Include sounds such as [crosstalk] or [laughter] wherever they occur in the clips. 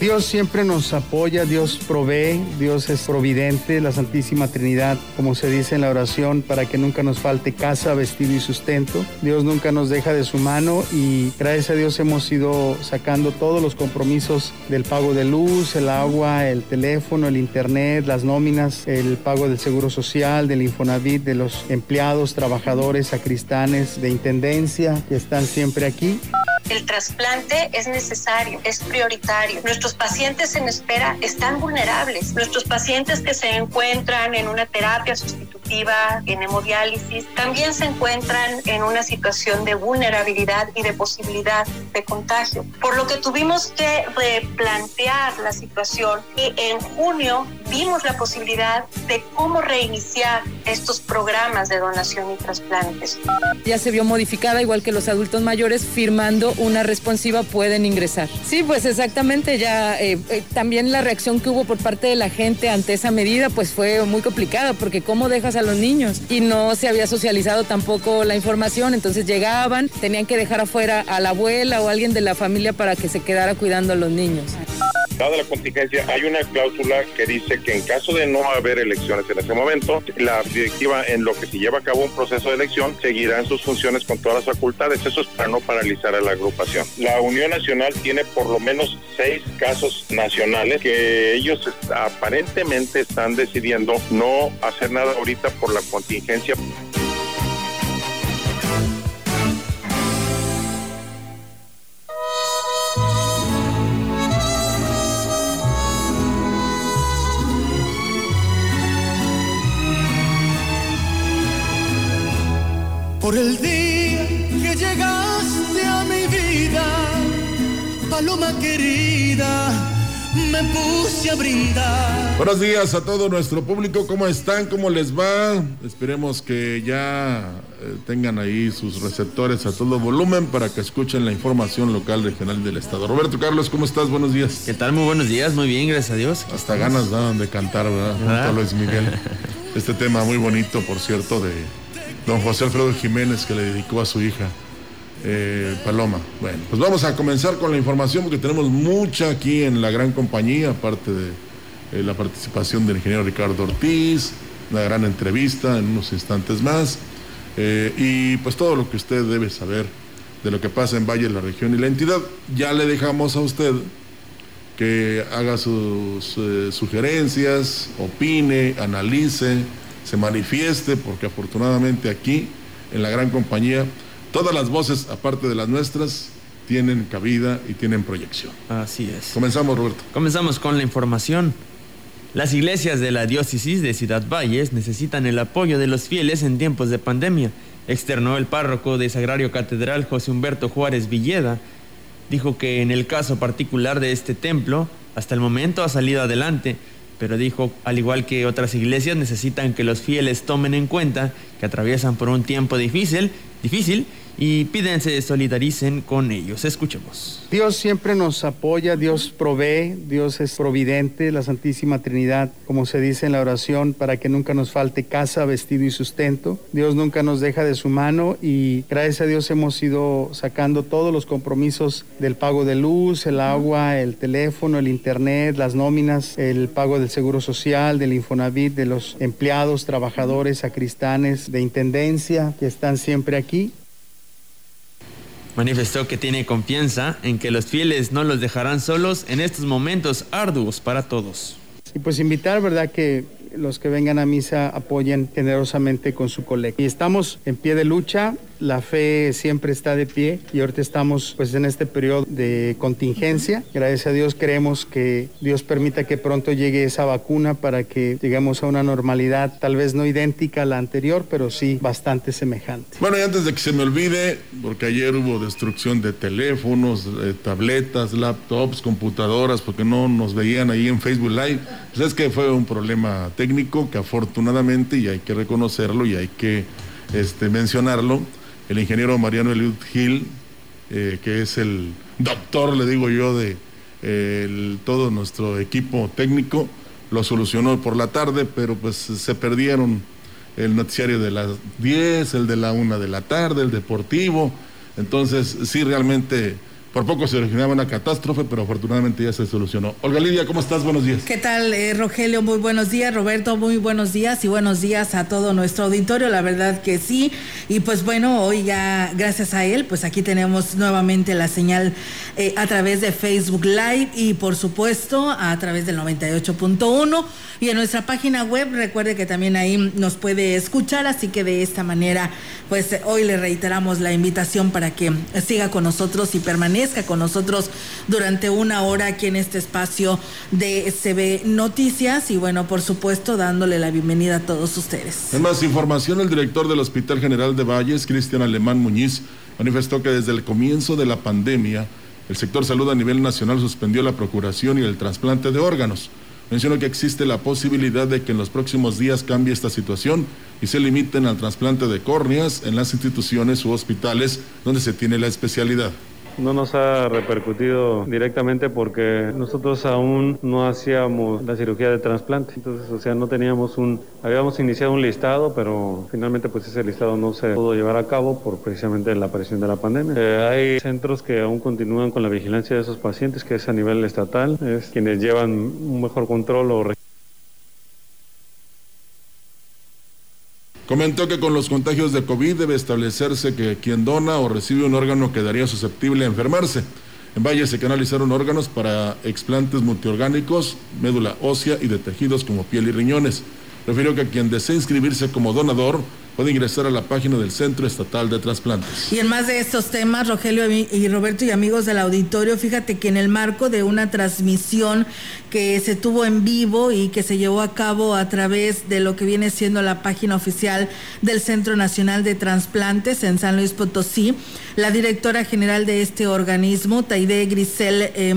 Dios siempre nos apoya, Dios provee, Dios es providente, la Santísima Trinidad, como se dice en la oración, para que nunca nos falte casa, vestido y sustento. Dios nunca nos deja de su mano y gracias a Dios hemos ido sacando todos los compromisos del pago de luz, el agua, el teléfono, el internet, las nóminas, el pago del seguro social, del Infonavit, de los empleados, trabajadores, sacristanes, de intendencia que están siempre aquí. El trasplante es necesario, es prioritario. Nuestros pacientes en espera están vulnerables. Nuestros pacientes que se encuentran en una terapia sustitutiva, en hemodiálisis, también se encuentran en una situación de vulnerabilidad y de posibilidad de contagio. Por lo que tuvimos que replantear la situación y en junio vimos la posibilidad de cómo reiniciar estos programas de donación y trasplantes. Ya se vio modificada, igual que los adultos mayores, firmando una responsiva pueden ingresar. Sí, pues exactamente, ya eh, eh, también la reacción que hubo por parte de la gente ante esa medida pues fue muy complicada porque cómo dejas a los niños y no se había socializado tampoco la información, entonces llegaban, tenían que dejar afuera a la abuela o alguien de la familia para que se quedara cuidando a los niños. Dada la contingencia, hay una cláusula que dice que en caso de no haber elecciones en ese momento, la directiva en lo que se lleva a cabo un proceso de elección seguirá en sus funciones con todas las facultades. Eso es para no paralizar a la agrupación. La Unión Nacional tiene por lo menos seis casos nacionales que ellos aparentemente están decidiendo no hacer nada ahorita por la contingencia. Por el día que llegaste a mi vida, paloma querida, me puse a brindar. Buenos días a todo nuestro público, ¿cómo están? ¿Cómo les va? Esperemos que ya eh, tengan ahí sus receptores a todo volumen para que escuchen la información local regional del estado. Roberto Carlos, ¿cómo estás? Buenos días. ¿Qué tal? Muy buenos días, muy bien, gracias a Dios. Hasta ganas daban de cantar, ¿verdad? Junto a Luis Miguel. [laughs] Este tema muy bonito, por cierto, de don José Alfredo Jiménez que le dedicó a su hija eh, Paloma. Bueno, pues vamos a comenzar con la información porque tenemos mucha aquí en la gran compañía, aparte de eh, la participación del ingeniero Ricardo Ortiz, una gran entrevista en unos instantes más, eh, y pues todo lo que usted debe saber de lo que pasa en Valle, la región y la entidad. Ya le dejamos a usted que haga sus sugerencias, opine, analice se manifieste, porque afortunadamente aquí, en la gran compañía, todas las voces, aparte de las nuestras, tienen cabida y tienen proyección. Así es. Comenzamos, Roberto. Comenzamos con la información. Las iglesias de la diócesis de Ciudad Valles necesitan el apoyo de los fieles en tiempos de pandemia, externó el párroco de Sagrario Catedral José Humberto Juárez Villeda. Dijo que en el caso particular de este templo, hasta el momento ha salido adelante, pero dijo, al igual que otras iglesias, necesitan que los fieles tomen en cuenta que atraviesan por un tiempo difícil, difícil y piden se solidaricen con ellos. Escuchemos. Dios siempre nos apoya, Dios provee, Dios es providente, la Santísima Trinidad, como se dice en la oración, para que nunca nos falte casa, vestido y sustento. Dios nunca nos deja de su mano y gracias a Dios hemos ido sacando todos los compromisos del pago de luz, el agua, el teléfono, el internet, las nóminas, el pago del seguro social, del Infonavit, de los empleados, trabajadores, sacristanes, de intendencia que están siempre aquí. Manifestó que tiene confianza en que los fieles no los dejarán solos en estos momentos arduos para todos. Y pues invitar, ¿verdad? Que los que vengan a misa apoyen generosamente con su colecta. Y estamos en pie de lucha, la fe siempre está de pie y ahorita estamos pues en este periodo de contingencia. Gracias a Dios creemos que Dios permita que pronto llegue esa vacuna para que lleguemos a una normalidad tal vez no idéntica a la anterior, pero sí bastante semejante. Bueno, y antes de que se me olvide, porque ayer hubo destrucción de teléfonos, tabletas, laptops, computadoras, porque no nos veían ahí en Facebook Live, pues es que fue un problema técnico que afortunadamente, y hay que reconocerlo y hay que este, mencionarlo, el ingeniero Mariano Eliud Gil, eh, que es el doctor, le digo yo, de todo nuestro equipo técnico, lo solucionó por la tarde, pero pues se perdieron el noticiario de las 10, el de la 1 de la tarde, el deportivo. Entonces, sí, realmente por poco se originaba una catástrofe, pero afortunadamente ya se solucionó. Olga Lidia, ¿cómo estás? Buenos días. ¿Qué tal, eh, Rogelio? Muy buenos días. Roberto, muy buenos días y buenos días a todo nuestro auditorio. La verdad que sí. Y pues bueno, hoy ya, gracias a él, pues aquí tenemos nuevamente la señal eh, a través de Facebook Live y por supuesto a través del 98.1 y en nuestra página web. Recuerde que también ahí nos puede escuchar, así que de esta manera, pues hoy le reiteramos la invitación para que siga con nosotros y permanezca con nosotros durante una hora aquí en este espacio de CB Noticias y bueno, por supuesto, dándole la bienvenida a todos ustedes. En más información, el director del Hospital General de Valles, Cristian Alemán Muñiz, manifestó que desde el comienzo de la pandemia, el sector salud a nivel nacional suspendió la procuración y el trasplante de órganos. Mencionó que existe la posibilidad de que en los próximos días cambie esta situación y se limiten al trasplante de córneas en las instituciones u hospitales donde se tiene la especialidad no nos ha repercutido directamente porque nosotros aún no hacíamos la cirugía de trasplante. Entonces, o sea, no teníamos un, habíamos iniciado un listado, pero finalmente pues ese listado no se pudo llevar a cabo por precisamente la aparición de la pandemia. Eh, hay centros que aún continúan con la vigilancia de esos pacientes, que es a nivel estatal, es quienes llevan un mejor control o Comentó que con los contagios de COVID debe establecerse que quien dona o recibe un órgano quedaría susceptible a enfermarse. En Valle se canalizaron órganos para explantes multiorgánicos, médula ósea y de tejidos como piel y riñones. Refirió que quien desee inscribirse como donador puede ingresar a la página del Centro Estatal de Trasplantes. Y en más de estos temas, Rogelio y Roberto y amigos del auditorio, fíjate que en el marco de una transmisión que se tuvo en vivo y que se llevó a cabo a través de lo que viene siendo la página oficial del Centro Nacional de Trasplantes en San Luis Potosí, la directora general de este organismo, Taide Grisel eh,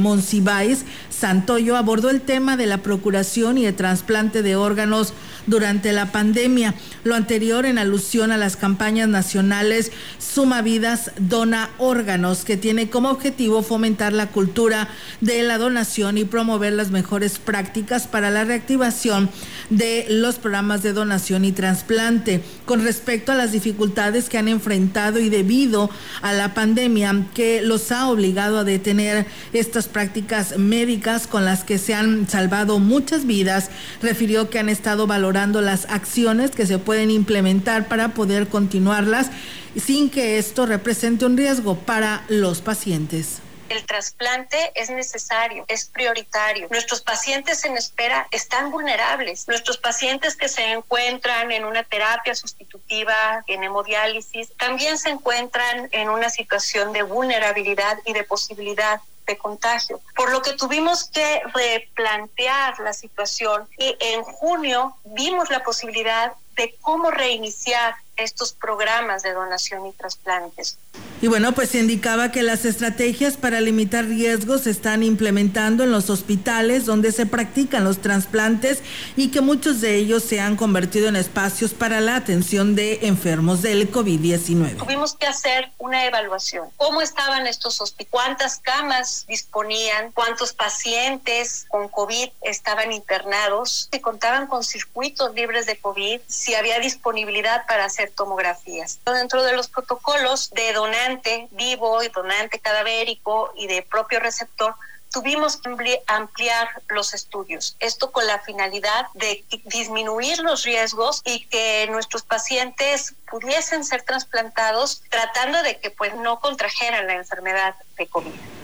Santoyo, abordó el tema de la procuración y el trasplante de órganos durante la pandemia. Lo anterior en alusión a las campañas nacionales Suma Vidas, Dona Órganos, que tiene como objetivo fomentar la cultura de la donación y promover las mejores prácticas para la reactivación de los programas de donación y trasplante. Con respecto a las dificultades que han enfrentado y debido a la pandemia que los ha obligado a detener estas prácticas médicas con las que se han salvado muchas vidas, refirió que han estado valorando las acciones que se pueden implementar para poder continuarlas sin que esto represente un riesgo para los pacientes el trasplante es necesario, es prioritario. Nuestros pacientes en espera están vulnerables. Nuestros pacientes que se encuentran en una terapia sustitutiva, en hemodiálisis, también se encuentran en una situación de vulnerabilidad y de posibilidad de contagio, por lo que tuvimos que replantear la situación y en junio vimos la posibilidad de cómo reiniciar estos programas de donación y trasplantes. Y bueno, pues se indicaba que las estrategias para limitar riesgos se están implementando en los hospitales donde se practican los trasplantes y que muchos de ellos se han convertido en espacios para la atención de enfermos del COVID-19. Tuvimos que hacer una evaluación. ¿Cómo estaban estos hospitales? ¿Cuántas camas disponían? ¿Cuántos pacientes con COVID estaban internados? Si contaban con circuitos libres de COVID, si había disponibilidad para hacer tomografías. Dentro de los protocolos de donante vivo y donante cadavérico y de propio receptor, tuvimos que ampliar los estudios. Esto con la finalidad de disminuir los riesgos y que nuestros pacientes pudiesen ser trasplantados tratando de que pues no contrajeran la enfermedad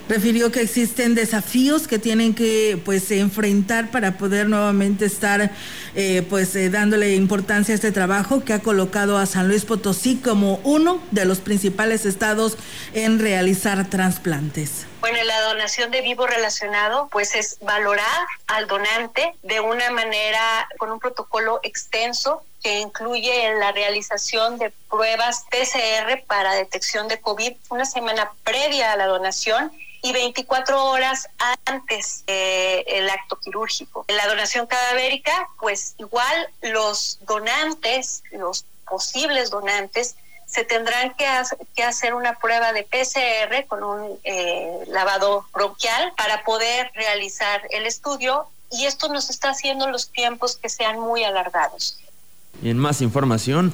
refirió que existen desafíos que tienen que pues enfrentar para poder nuevamente estar eh, pues eh, dándole importancia a este trabajo que ha colocado a San Luis Potosí como uno de los principales estados en realizar trasplantes. Bueno, la donación de vivo relacionado, pues es valorar al donante de una manera, con un protocolo extenso que incluye la realización de pruebas PCR para detección de COVID una semana previa a la donación y 24 horas antes del acto quirúrgico. En la donación cadavérica, pues igual los donantes, los posibles donantes, se tendrán que, que hacer una prueba de PCR con un eh, lavado bronquial para poder realizar el estudio y esto nos está haciendo los tiempos que sean muy alargados. Y en más información,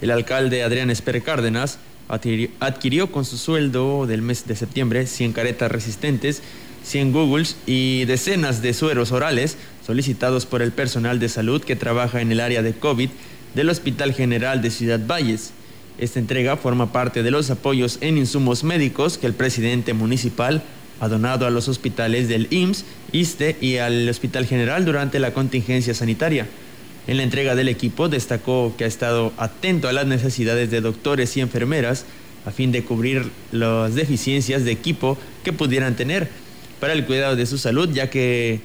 el alcalde Adrián Esper Cárdenas adquirió con su sueldo del mes de septiembre 100 caretas resistentes, 100 Googles y decenas de sueros orales solicitados por el personal de salud que trabaja en el área de COVID del Hospital General de Ciudad Valles. Esta entrega forma parte de los apoyos en insumos médicos que el presidente municipal ha donado a los hospitales del IMSS, ISTE y al Hospital General durante la contingencia sanitaria. En la entrega del equipo destacó que ha estado atento a las necesidades de doctores y enfermeras a fin de cubrir las deficiencias de equipo que pudieran tener para el cuidado de su salud, ya que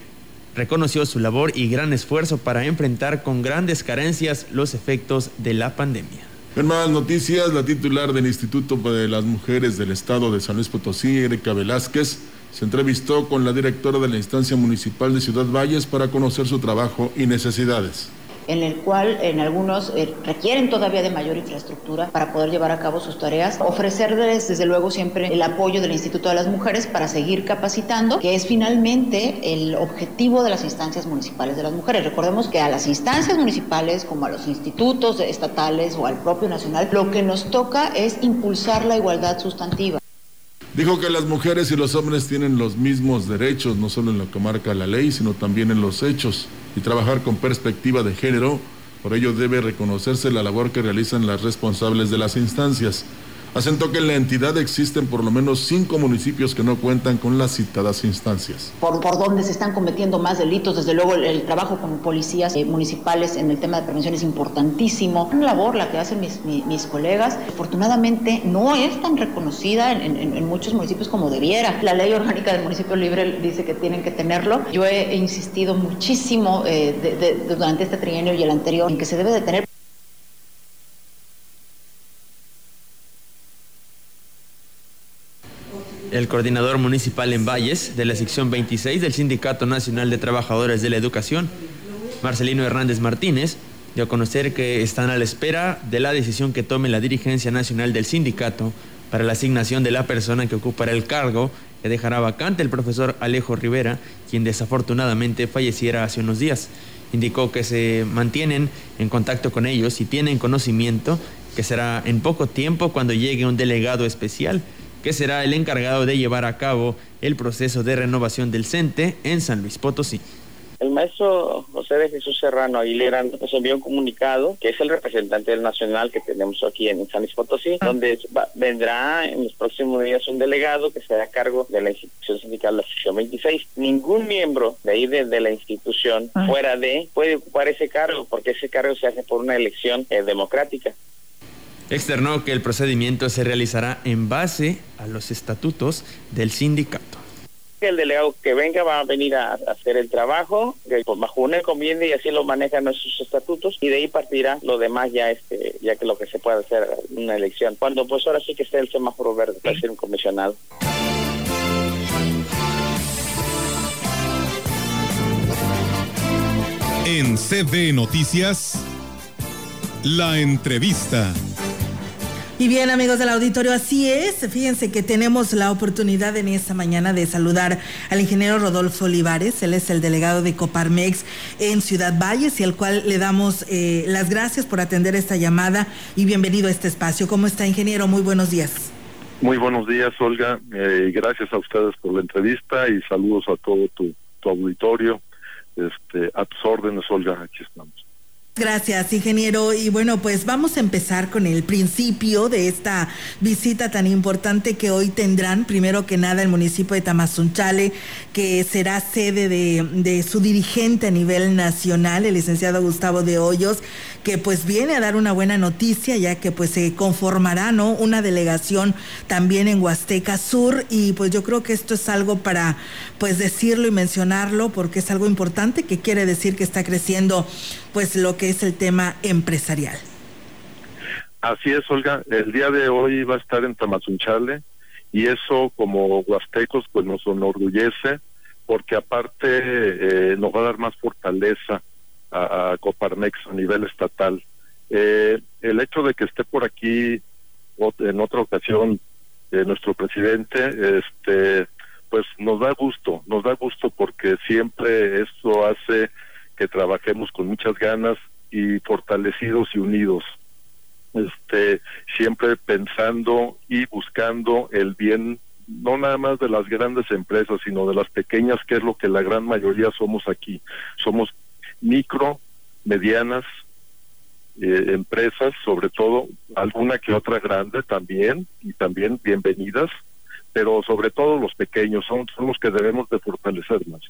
reconoció su labor y gran esfuerzo para enfrentar con grandes carencias los efectos de la pandemia. En más noticias, la titular del Instituto de las Mujeres del Estado de San Luis Potosí, Erika Velázquez, se entrevistó con la directora de la instancia municipal de Ciudad Valles para conocer su trabajo y necesidades en el cual en algunos eh, requieren todavía de mayor infraestructura para poder llevar a cabo sus tareas. Ofrecerles desde luego siempre el apoyo del Instituto de las Mujeres para seguir capacitando, que es finalmente el objetivo de las instancias municipales de las mujeres. Recordemos que a las instancias municipales como a los institutos estatales o al propio nacional, lo que nos toca es impulsar la igualdad sustantiva. Dijo que las mujeres y los hombres tienen los mismos derechos, no solo en lo que marca la ley, sino también en los hechos, y trabajar con perspectiva de género. Por ello debe reconocerse la labor que realizan las responsables de las instancias. Asentó que en la entidad existen por lo menos cinco municipios que no cuentan con las citadas instancias. Por, por donde se están cometiendo más delitos, desde luego el, trabajo con policías eh, municipales en el tema de prevención es importantísimo. Una labor la que hacen mis, mis, colegas, afortunadamente no es tan reconocida en, en, muchos municipios como debiera. La ley orgánica del municipio libre dice que tienen que tenerlo. Yo he, insistido muchísimo eh, durante este trienio y el anterior en que se debe de tener El coordinador municipal en Valles de la sección 26 del Sindicato Nacional de Trabajadores de la Educación, Marcelino Hernández Martínez, dio a conocer que están a la espera de la decisión que tome la dirigencia nacional del sindicato para la asignación de la persona que ocupará el cargo que dejará vacante el profesor Alejo Rivera, quien desafortunadamente falleciera hace unos días. Indicó que se mantienen en contacto con ellos y tienen conocimiento que será en poco tiempo cuando llegue un delegado especial que será el encargado de llevar a cabo el proceso de renovación del CENTE en San Luis Potosí. El maestro José de Jesús Serrano Aguilera nos envió un comunicado, que es el representante del nacional que tenemos aquí en San Luis Potosí, ah. donde vendrá en los próximos días un delegado que será a cargo de la institución sindical de la sección 26. Ningún miembro de ahí de, la institución ah. fuera de puede ocupar ese cargo, porque ese cargo se hace por una elección eh, democrática. Externó que el procedimiento se realizará en base a los estatutos del sindicato. El delegado que venga va a venir a, hacer el trabajo bajo una encomienda y así lo manejan nuestros estatutos y de ahí partirá lo demás ya este ya que lo que se puede hacer en una elección. Cuando pues ahora sí que esté el semáforo verde para ser un comisionado. En CB Noticias, la entrevista. Y bien, amigos del auditorio, así es. Fíjense que tenemos la oportunidad en esta mañana de saludar al ingeniero Rodolfo Olivares. Él es el delegado de Coparmex en Ciudad Valles y al cual le damos eh, las gracias por atender esta llamada y bienvenido a este espacio. ¿Cómo está, ingeniero? Muy buenos días. Muy buenos días, Olga. Eh, gracias a ustedes por la entrevista y saludos a todo tu, tu auditorio. Este, a tus órdenes, Olga, aquí estamos. Gracias, ingeniero. Y bueno, pues vamos a empezar con el principio de esta visita tan importante que hoy tendrán, primero que nada, el municipio de Tamazunchale, que será sede de, su dirigente a nivel nacional, el licenciado Gustavo de Hoyos, que pues viene a dar una buena noticia, ya que pues se conformará, ¿no? Una delegación también en Huasteca Sur, y pues yo creo que esto es algo para pues decirlo y mencionarlo, porque es algo importante, que quiere decir que está creciendo pues lo que es el tema empresarial. Así es, Olga. El día de hoy va a estar en Tamazunchale y eso como huastecos pues nos enorgullece porque aparte eh, nos va a dar más fortaleza a, Coparmex a nivel estatal. Eh, el hecho de que esté por aquí en otra ocasión eh, nuestro presidente, este, pues nos da gusto, nos da gusto porque siempre esto hace que trabajemos con muchas ganas y fortalecidos y unidos. Este, siempre pensando y buscando el bien no nada más de las grandes empresas, sino de las pequeñas, que es lo que la gran mayoría somos aquí. Somos micro, medianas eh, empresas, sobre todo alguna que otra grande también, y también bienvenidas, pero sobre todo los pequeños son, son los que debemos de fortalecer más.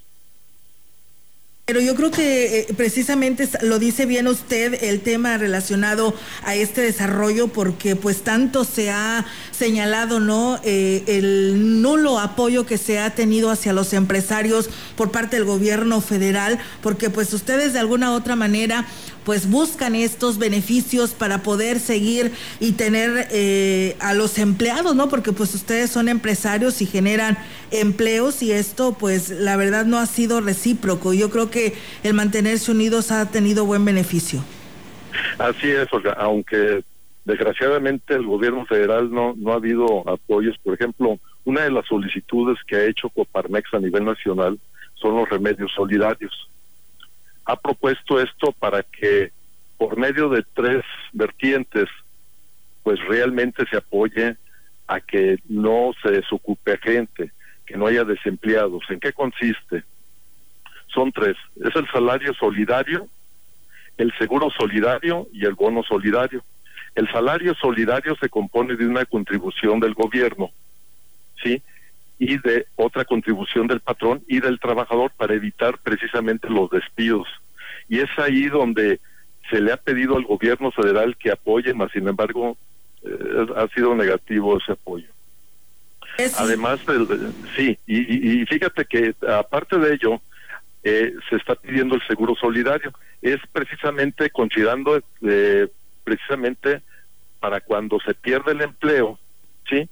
Pero yo creo que eh, precisamente lo dice bien usted el tema relacionado a este desarrollo porque pues tanto se ha señalado no eh, el nulo apoyo que se ha tenido hacia los empresarios por parte del gobierno federal porque pues ustedes de alguna otra manera pues buscan estos beneficios para poder seguir y tener eh, a los empleados, ¿no? Porque pues ustedes son empresarios y generan empleos y esto pues la verdad no ha sido recíproco. Yo creo que el mantenerse unidos ha tenido buen beneficio. Así es, aunque desgraciadamente el gobierno federal no, no ha habido apoyos. Por ejemplo, una de las solicitudes que ha hecho Coparmex a nivel nacional son los remedios solidarios ha propuesto esto para que por medio de tres vertientes, pues realmente se apoye a que no se desocupe gente, que no haya desempleados. ¿En qué consiste? Son tres. Es el salario solidario, el seguro solidario y el bono solidario. El salario solidario se compone de una contribución del gobierno, ¿sí? Y de otra contribución del patrón y del trabajador para evitar precisamente los despidos. Y es ahí donde se le ha pedido al gobierno federal que apoye, más sin embargo eh, ha sido negativo ese apoyo. Además, sí, y, fíjate que aparte de ello, eh, se está pidiendo el seguro solidario. Es precisamente considerando, eh, precisamente para cuando se pierde el empleo, ¿sí?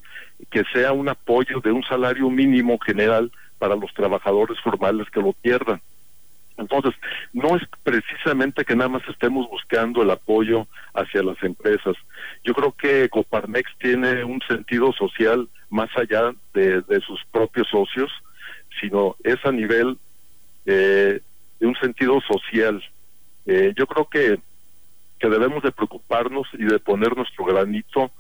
Que sea un apoyo de un salario mínimo general para los trabajadores formales que lo pierdan. Entonces, no es precisamente que nada más estemos buscando el apoyo hacia las empresas. Yo creo que Coparmex tiene un sentido social más allá de, sus propios socios, sino es a nivel eh, de un sentido social. Eh, yo creo que, que debemos de preocuparnos y de poner nuestro granito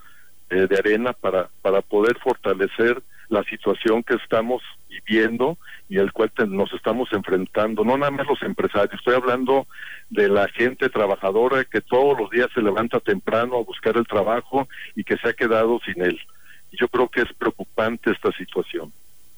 eh, de arena para, para poder fortalecer la situación que estamos viviendo y el cual nos estamos enfrentando, no nada más los empresarios, estoy hablando de la gente trabajadora que todos los días se levanta temprano a buscar el trabajo y que se ha quedado sin él. Yo creo que es preocupante esta situación.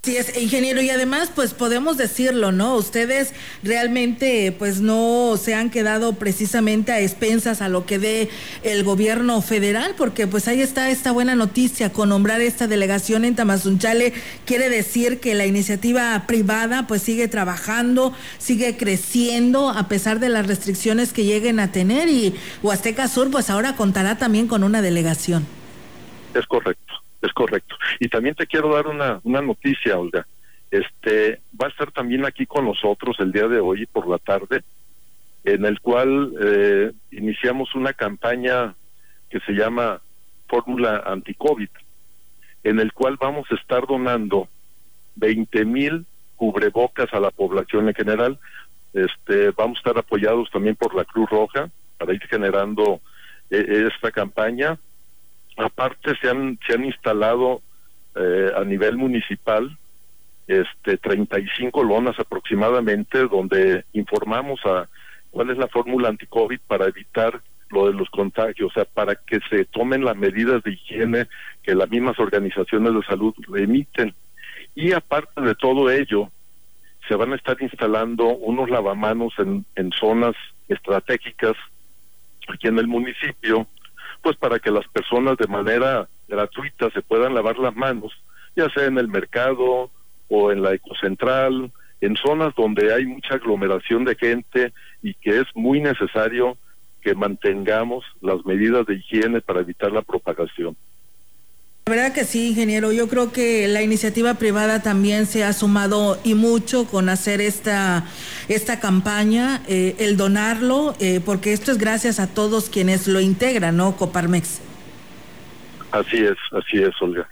Sí, es ingeniero y además pues podemos decirlo, ¿no? Ustedes realmente pues no se han quedado precisamente a expensas a lo que dé el gobierno federal porque pues ahí está esta buena noticia con nombrar esta delegación en Tamazunchale quiere decir que la iniciativa privada pues sigue trabajando, sigue creciendo a pesar de las restricciones que lleguen a tener y Huasteca Sur pues ahora contará también con una delegación. Es correcto. Es correcto. Y también te quiero dar una, una noticia, Olga. Este va a estar también aquí con nosotros el día de hoy por la tarde, en el cual eh, iniciamos una campaña que se llama Fórmula Anti-COVID, en el cual vamos a estar donando 20 mil cubrebocas a la población en general. Este, vamos a estar apoyados también por la Cruz Roja para ir generando eh, esta campaña Aparte se han, se han instalado eh, a nivel municipal este 35 lonas aproximadamente donde informamos a cuál es la fórmula anti-COVID para evitar lo de los contagios, o sea, para que se tomen las medidas de higiene que las mismas organizaciones de salud emiten. Y aparte de todo ello, se van a estar instalando unos lavamanos en, en zonas estratégicas aquí en el municipio, pues para que las personas de manera gratuita se puedan lavar las manos, ya sea en el mercado o en la ecocentral, en zonas donde hay mucha aglomeración de gente y que es muy necesario que mantengamos las medidas de higiene para evitar la propagación. La verdad que sí, ingeniero. Yo creo que la iniciativa privada también se ha sumado y mucho con hacer esta, esta campaña, eh, el donarlo, eh, porque esto es gracias a todos quienes lo integran, ¿no? Coparmex. Así es, así es, Olga.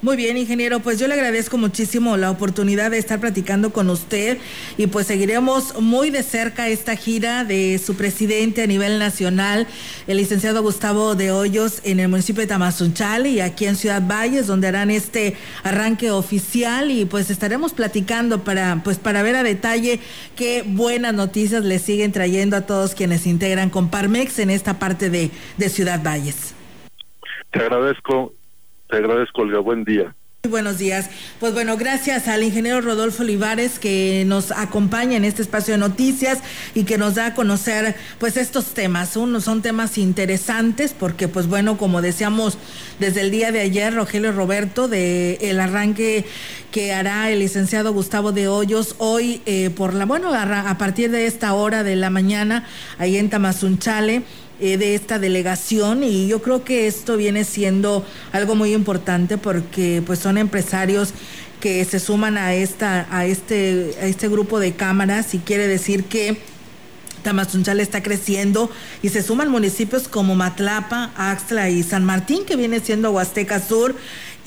Muy bien, ingeniero, pues yo le agradezco muchísimo la oportunidad de estar platicando con usted y pues seguiremos muy de cerca esta gira de su presidente a nivel nacional, el licenciado Gustavo de Hoyos en el municipio de Tamazunchale y aquí en Ciudad Valles, donde harán este arranque oficial y pues estaremos platicando para pues para ver a detalle qué buenas noticias le siguen trayendo a todos quienes integran con Parmex en esta parte de, de Ciudad Valles. Te agradezco te agradezco, Olga. Buen día. Muy buenos días. Pues bueno, gracias al ingeniero Rodolfo Olivares que nos acompaña en este espacio de noticias y que nos da a conocer pues estos temas. Uno, son temas interesantes porque pues bueno, como decíamos desde el día de ayer, Rogelio Roberto, de el arranque que hará el licenciado Gustavo de Hoyos hoy eh, por la, bueno, a, a partir de esta hora de la mañana, ahí en Tamazunchale eh, de esta delegación y yo creo que esto viene siendo algo muy importante porque pues son empresarios que se suman a esta a este a este grupo de cámaras y quiere decir que Tamazunchale está creciendo y se suman municipios como Matlapa, Axtla y San Martín, que viene siendo Huasteca Sur,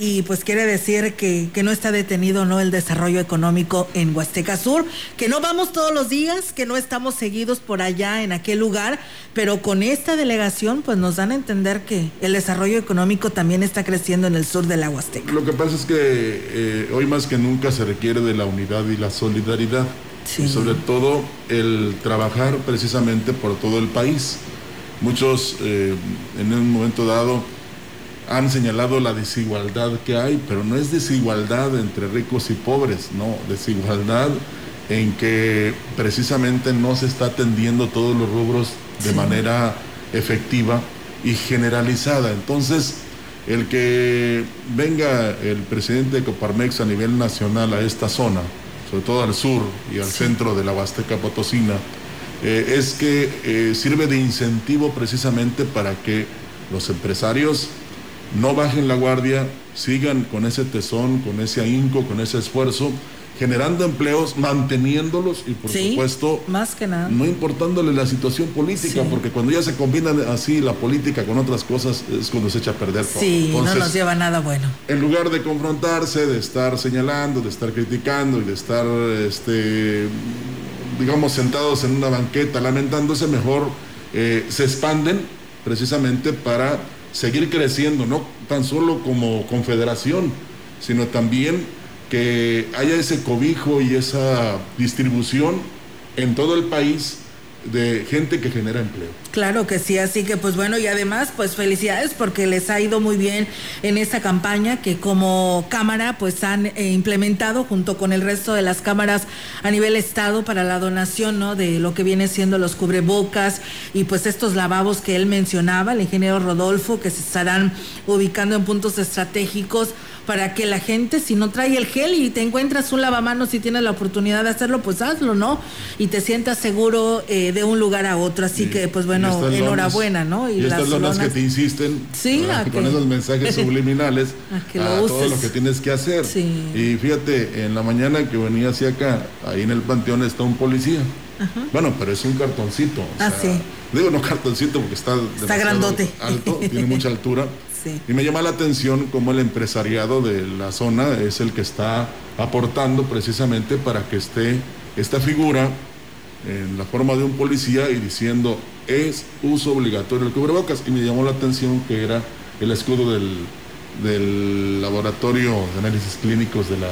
y pues quiere decir que, que, no está detenido no el desarrollo económico en Huasteca Sur, que no vamos todos los días, que no estamos seguidos por allá en aquel lugar, pero con esta delegación pues nos dan a entender que el desarrollo económico también está creciendo en el sur de la Huasteca. Lo que pasa es que eh, hoy más que nunca se requiere de la unidad y la solidaridad. Sí. Y sobre todo el trabajar precisamente por todo el país. Muchos eh, en un momento dado han señalado la desigualdad que hay, pero no es desigualdad entre ricos y pobres, no, desigualdad en que precisamente no se está atendiendo todos los rubros de sí. manera efectiva y generalizada. Entonces, el que venga el presidente de Coparmex a nivel nacional a esta zona, sobre todo al sur y al sí. centro de la Huasteca Potosina, eh, es que eh, sirve de incentivo precisamente para que los empresarios no bajen la guardia, sigan con ese tesón, con ese ahínco, con ese esfuerzo, generando empleos, manteniéndolos y por sí, supuesto, más que nada. no importándole la situación política, sí. porque cuando ya se combina así la política con otras cosas es cuando se echa a perder todo. Sí, Entonces, no nos lleva nada bueno. En lugar de confrontarse, de estar señalando, de estar criticando y de estar, este, digamos, sentados en una banqueta lamentándose, mejor eh, se expanden precisamente para seguir creciendo, no tan solo como confederación, sino también que haya ese cobijo y esa distribución en todo el país de gente que genera empleo. Claro que sí, así que pues bueno, y además pues felicidades porque les ha ido muy bien en esta campaña que como cámara pues han eh, implementado junto con el resto de las cámaras a nivel estado para la donación, ¿no? De lo que viene siendo los cubrebocas y pues estos lavabos que él mencionaba, el ingeniero Rodolfo, que se estarán ubicando en puntos estratégicos para que la gente, si no trae el gel y te encuentras un lavamanos si tienes la oportunidad de hacerlo, pues hazlo, ¿no? Y te sientas seguro eh, de un lugar a otro. Así sí. que, pues bueno, enhorabuena, ¿no? Y, y estas lonas que te insisten sí, con esos mensajes [laughs] subliminales a, que a lo todo lo que tienes que hacer. Sí. Y fíjate, en la mañana que venía hacia acá, ahí en el panteón está un policía. Ajá. Bueno, pero es un cartoncito. ah, sea, sí. Digo, no cartoncito porque está, está grandote. alto, tiene mucha [laughs] altura. Sí. Y me llama la atención cómo el empresariado de la zona es el que está aportando precisamente para que esté esta figura en la forma de un policía y diciendo es uso obligatorio el cubrebocas. Y me llamó la atención que era el escudo del, del laboratorio de análisis clínicos de la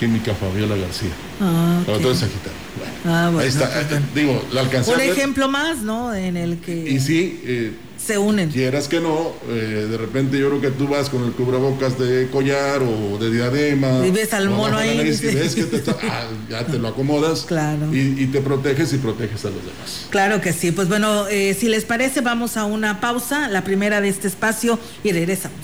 Química Fabiola García. Ah, ok. Laboratorio Sagitario. Bueno, Ah, bueno, ahí está. pues, Eh. Digo, la alcancé Un ejemplo más, ¿no? En el que Y sí, eh, se unen. quieras que no, eh, de repente yo creo que tú vas con el cubrebocas de collar o de diadema. Y ves al mono ahí, nariz Y dice. ves que te está- [laughs] ah, ya te lo acomodas. [laughs] Claro. Y, y te proteges y proteges a los demás. Claro que sí. Pues bueno, eh, si les parece, vamos a una pausa, la primera de este espacio, y regresamos.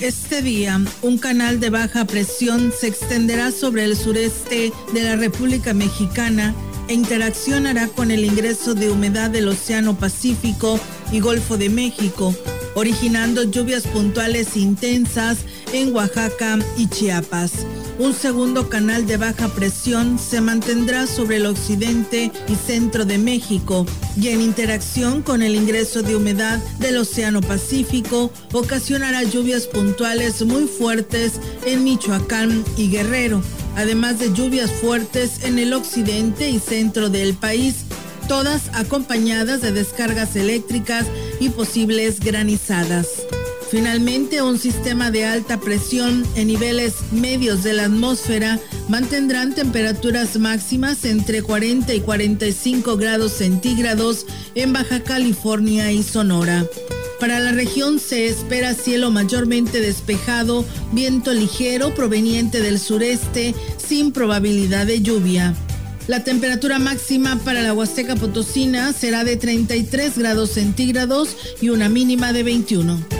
Este día, un canal de baja presión se extenderá sobre el sureste de la República Mexicana interaccionará con el ingreso de humedad del Océano Pacífico y Golfo de México, originando lluvias puntuales intensas en Oaxaca y Chiapas. Un segundo canal de baja presión se mantendrá sobre el occidente y centro de México y en interacción con el ingreso de humedad del Océano Pacífico ocasionará lluvias puntuales muy fuertes en Michoacán y Guerrero, además de lluvias fuertes en el occidente y centro del país, todas acompañadas de descargas eléctricas y posibles granizadas. Finalmente, un sistema de alta presión en niveles medios de la atmósfera mantendrán temperaturas máximas entre 40 y 45 grados centígrados en Baja California y Sonora. Para la región se espera cielo mayormente despejado, viento ligero proveniente del sureste sin probabilidad de lluvia. La temperatura máxima para la Huasteca Potosina será de 33 grados centígrados y una mínima de 21.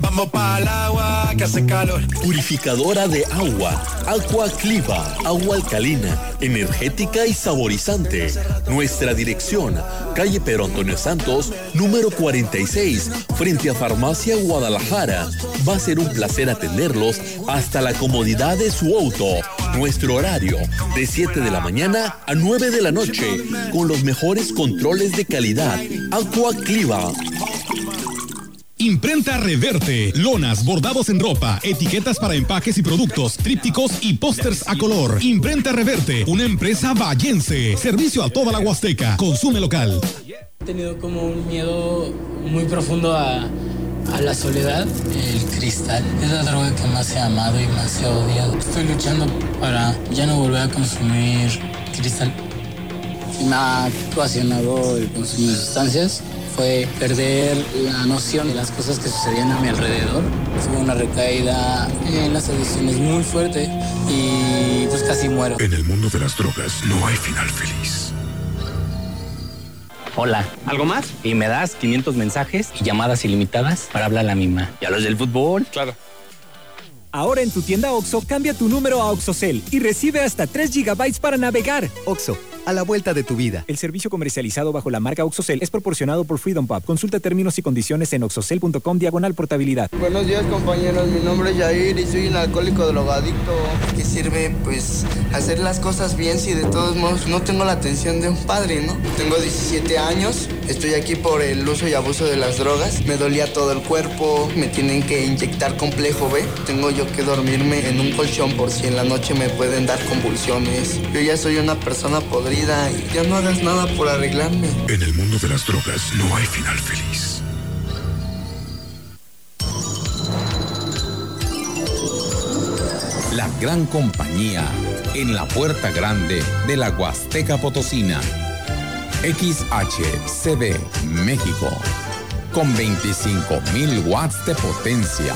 vamos para el agua que hace calor. Purificadora de agua, Aqua Cliva, agua alcalina, energética y saborizante. Nuestra dirección, calle Pedro Antonio Santos, número 46, frente a Farmacia Guadalajara. Va a ser un placer atenderlos hasta la comodidad de su auto. Nuestro horario, de 7 de la mañana a 9 de la noche, con los mejores controles de calidad. Aqua Cliva. Imprenta Reverte, lonas, bordados en ropa, etiquetas para empaques y productos, trípticos y pósters a color. Imprenta Reverte, una empresa vallense. Servicio a toda la Huasteca. Consume local. He tenido como un miedo muy profundo a, la soledad. El cristal es la droga que más he amado y más he odiado. Estoy luchando para ya no volver a consumir cristal. Me ha ocasionado el consumo sustancias. Fue perder la noción de las cosas que sucedían a mi alrededor. Fue una recaída en las adicciones muy fuerte y pues casi muero. En el mundo de las drogas no hay final feliz. Hola. ¿Algo más? Y me das 500 mensajes y llamadas ilimitadas para hablar a la misma. ¿Y a los del fútbol? Claro. Ahora en tu tienda OXO, cambia tu número a OXOCEL y recibe hasta 3 GB para navegar. OXO, a la vuelta de tu vida. El servicio comercializado bajo la marca OXOCEL es proporcionado por Freedom Pub. Consulta términos y condiciones en oxocel.com diagonal portabilidad. Buenos días compañeros, mi nombre es Jair y soy un alcohólico drogadicto. ¿Qué sirve pues hacer las cosas bien si de todos modos no tengo la atención de un padre, no? Tengo 17 años, estoy aquí por el uso y abuso de las drogas. Me dolía todo el cuerpo, me tienen que inyectar complejo B. Tengo yo que dormirme en un colchón por si en la noche me pueden dar convulsiones. Yo ya soy una persona podrida y ya no hagas nada por arreglarme. En el mundo de las drogas no hay final feliz. La gran compañía en la puerta grande de la Huasteca Potosina. XHCB México. Con 25.000 watts de potencia.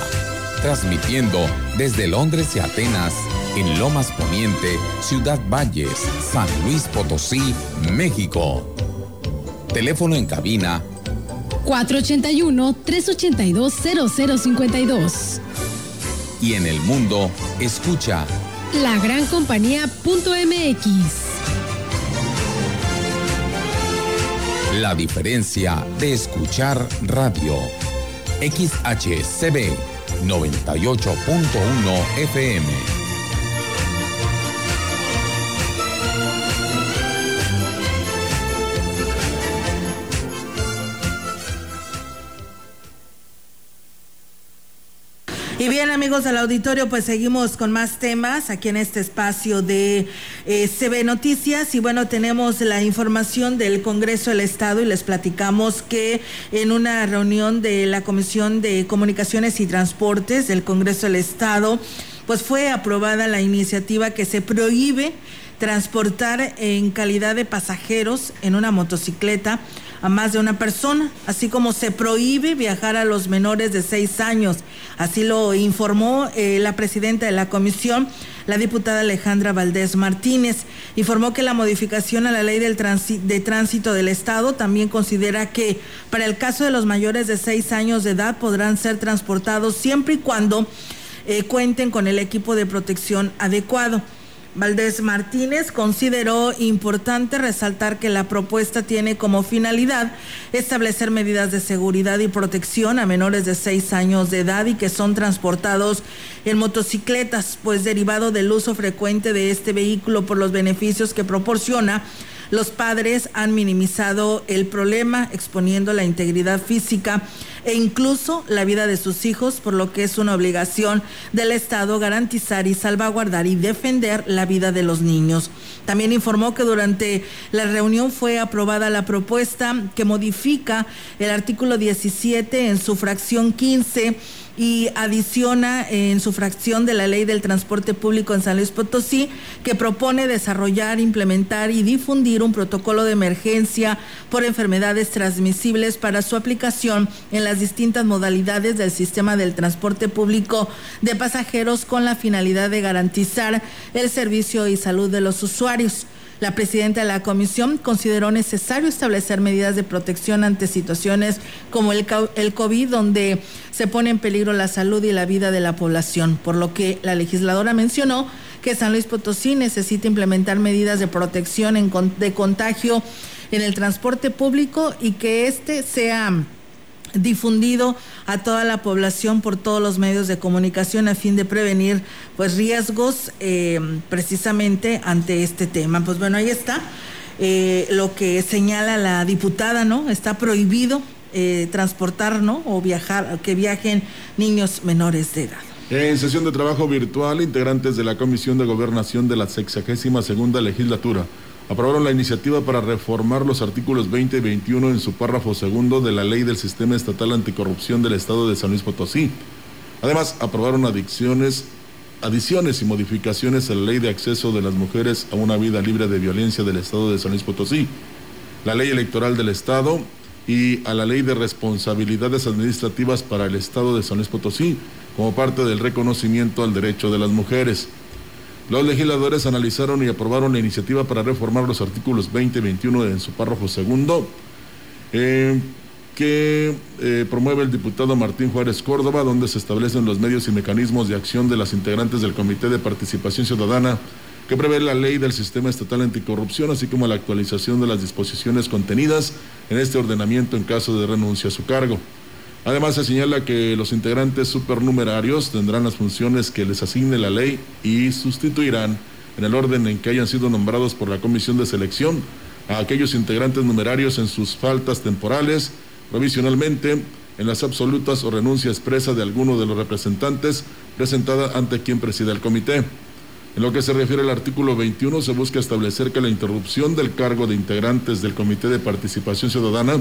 Transmitiendo desde Londres y Atenas en Lomas Poniente, Ciudad Valles, San Luis Potosí, México. Teléfono en cabina 481-382-0052. y en el mundo, escucha Lagrancompañía.mx. La diferencia de escuchar radio. XHCB 98.1 FM. Y bien, amigos del auditorio, pues seguimos con más temas aquí en este espacio de eh, CB Noticias. Y bueno, tenemos la información del Congreso del Estado y les platicamos que en una reunión de la Comisión de Comunicaciones y Transportes del Congreso del Estado, pues fue aprobada la iniciativa que se prohíbe transportar en calidad de pasajeros en una motocicleta a más de una persona, así como se prohíbe viajar a los menores de seis años. Así lo informó eh, la presidenta de la comisión, la diputada Alejandra Valdés Martínez. Informó que la modificación a la ley del de tránsito del Estado también considera que para el caso de los mayores de seis años de edad podrán ser transportados siempre y cuando eh, cuenten con el equipo de protección adecuado. Valdés Martínez consideró importante resaltar que la propuesta tiene como finalidad establecer medidas de seguridad y protección a menores de seis años de edad y que son transportados en motocicletas, pues derivado del uso frecuente de este vehículo por los beneficios que proporciona, los padres han minimizado el problema exponiendo la integridad física e incluso la vida de sus hijos, por lo que es una obligación del Estado garantizar y salvaguardar y defender la vida de los niños. También informó que durante la reunión fue aprobada la propuesta que modifica el artículo 17 en su fracción 15 y adiciona en su fracción de la ley del transporte público en San Luis Potosí que propone desarrollar, implementar y difundir un protocolo de emergencia por enfermedades transmisibles para su aplicación en las distintas modalidades del sistema del transporte público de pasajeros con la finalidad de garantizar el servicio y salud de los usuarios. La presidenta de la comisión consideró necesario establecer medidas de protección ante situaciones como el, COVID, donde se pone en peligro la salud y la vida de la población, por lo que la legisladora mencionó que San Luis Potosí necesita implementar medidas de protección en, de contagio en el transporte público y que este sea difundido a toda la población por todos los medios de comunicación a fin de prevenir pues riesgos eh, precisamente ante este tema. Pues bueno, ahí está eh, lo que señala la diputada, ¿no? Está prohibido eh, transportar, ¿no? O viajar, que viajen niños menores de edad. En sesión de trabajo virtual, integrantes de la Comisión de Gobernación de la 62 segunda legislatura aprobaron la iniciativa para reformar los artículos 20 y 21 en su párrafo segundo de la Ley del Sistema Estatal Anticorrupción del Estado de San Luis Potosí. Además, aprobaron adiciones, adiciones y modificaciones a la Ley de Acceso de las Mujeres a una Vida Libre de Violencia del Estado de San Luis Potosí, la Ley Electoral del Estado y a la Ley de Responsabilidades Administrativas para el Estado de San Luis Potosí, como parte del reconocimiento al derecho de las mujeres. Los legisladores analizaron y aprobaron la iniciativa para reformar los artículos 20 y 21 en su párrafo segundo, eh, que eh, promueve el diputado Martín Juárez Córdoba, donde se establecen los medios y mecanismos de acción de las integrantes del Comité de Participación Ciudadana, que prevé la ley del Sistema Estatal Anticorrupción, así como la actualización de las disposiciones contenidas en este ordenamiento en caso de renuncia a su cargo. Además, se señala que los integrantes supernumerarios tendrán las funciones que les asigne la ley y sustituirán, en el orden en que hayan sido nombrados por la Comisión de Selección, a aquellos integrantes numerarios en sus faltas temporales, provisionalmente, en las absolutas o renuncia expresa de alguno de los representantes presentada ante quien presida el comité. En lo que se refiere al artículo 21, se busca establecer que la interrupción del cargo de integrantes del Comité de Participación Ciudadana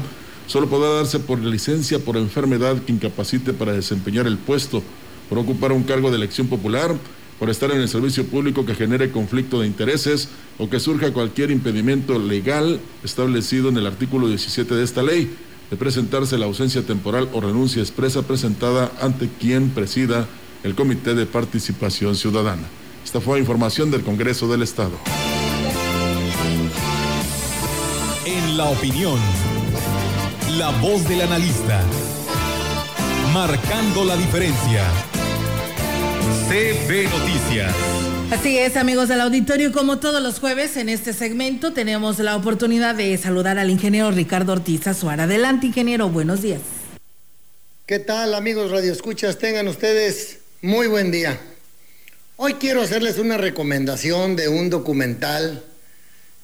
solo podrá darse por licencia por enfermedad que incapacite para desempeñar el puesto, por ocupar un cargo de elección popular, por estar en el servicio público que genere conflicto de intereses o que surja cualquier impedimento legal establecido en el artículo 17 de esta ley, de presentarse la ausencia temporal o renuncia expresa presentada ante quien presida el Comité de Participación Ciudadana. Esta fue información del Congreso del Estado. En la opinión la voz del analista. Marcando la diferencia. CB Noticias. Así es, amigos del auditorio, como todos los jueves en este segmento tenemos la oportunidad de saludar al ingeniero Ricardo Ortiz Azuara. Adelante, ingeniero, buenos días. ¿Qué tal, amigos radioescuchas? Tengan ustedes muy buen día. Hoy quiero hacerles una recomendación de un documental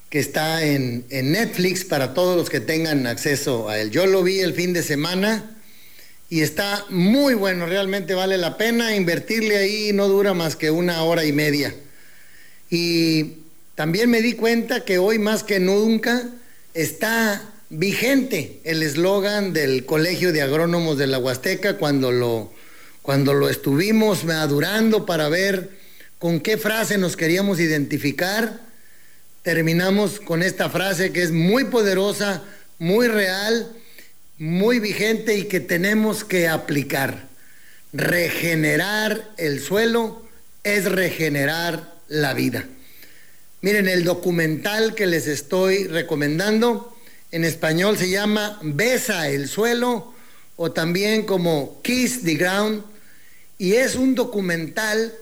que está en, en Netflix para todos los que tengan acceso a él. Yo lo vi el fin de semana y está muy bueno, realmente vale la pena invertirle ahí, no dura más que una hora y media. Y también me di cuenta que hoy más que nunca está vigente el eslogan del Colegio de Agrónomos de la Huasteca cuando lo, cuando lo estuvimos madurando para ver con qué frase nos queríamos identificar. Terminamos con esta frase que es muy poderosa, muy real muy vigente y que tenemos que aplicar. Regenerar el suelo es regenerar la vida. Miren, el documental que les estoy recomendando en español se llama Besa el suelo o también como Kiss the Ground y es un documental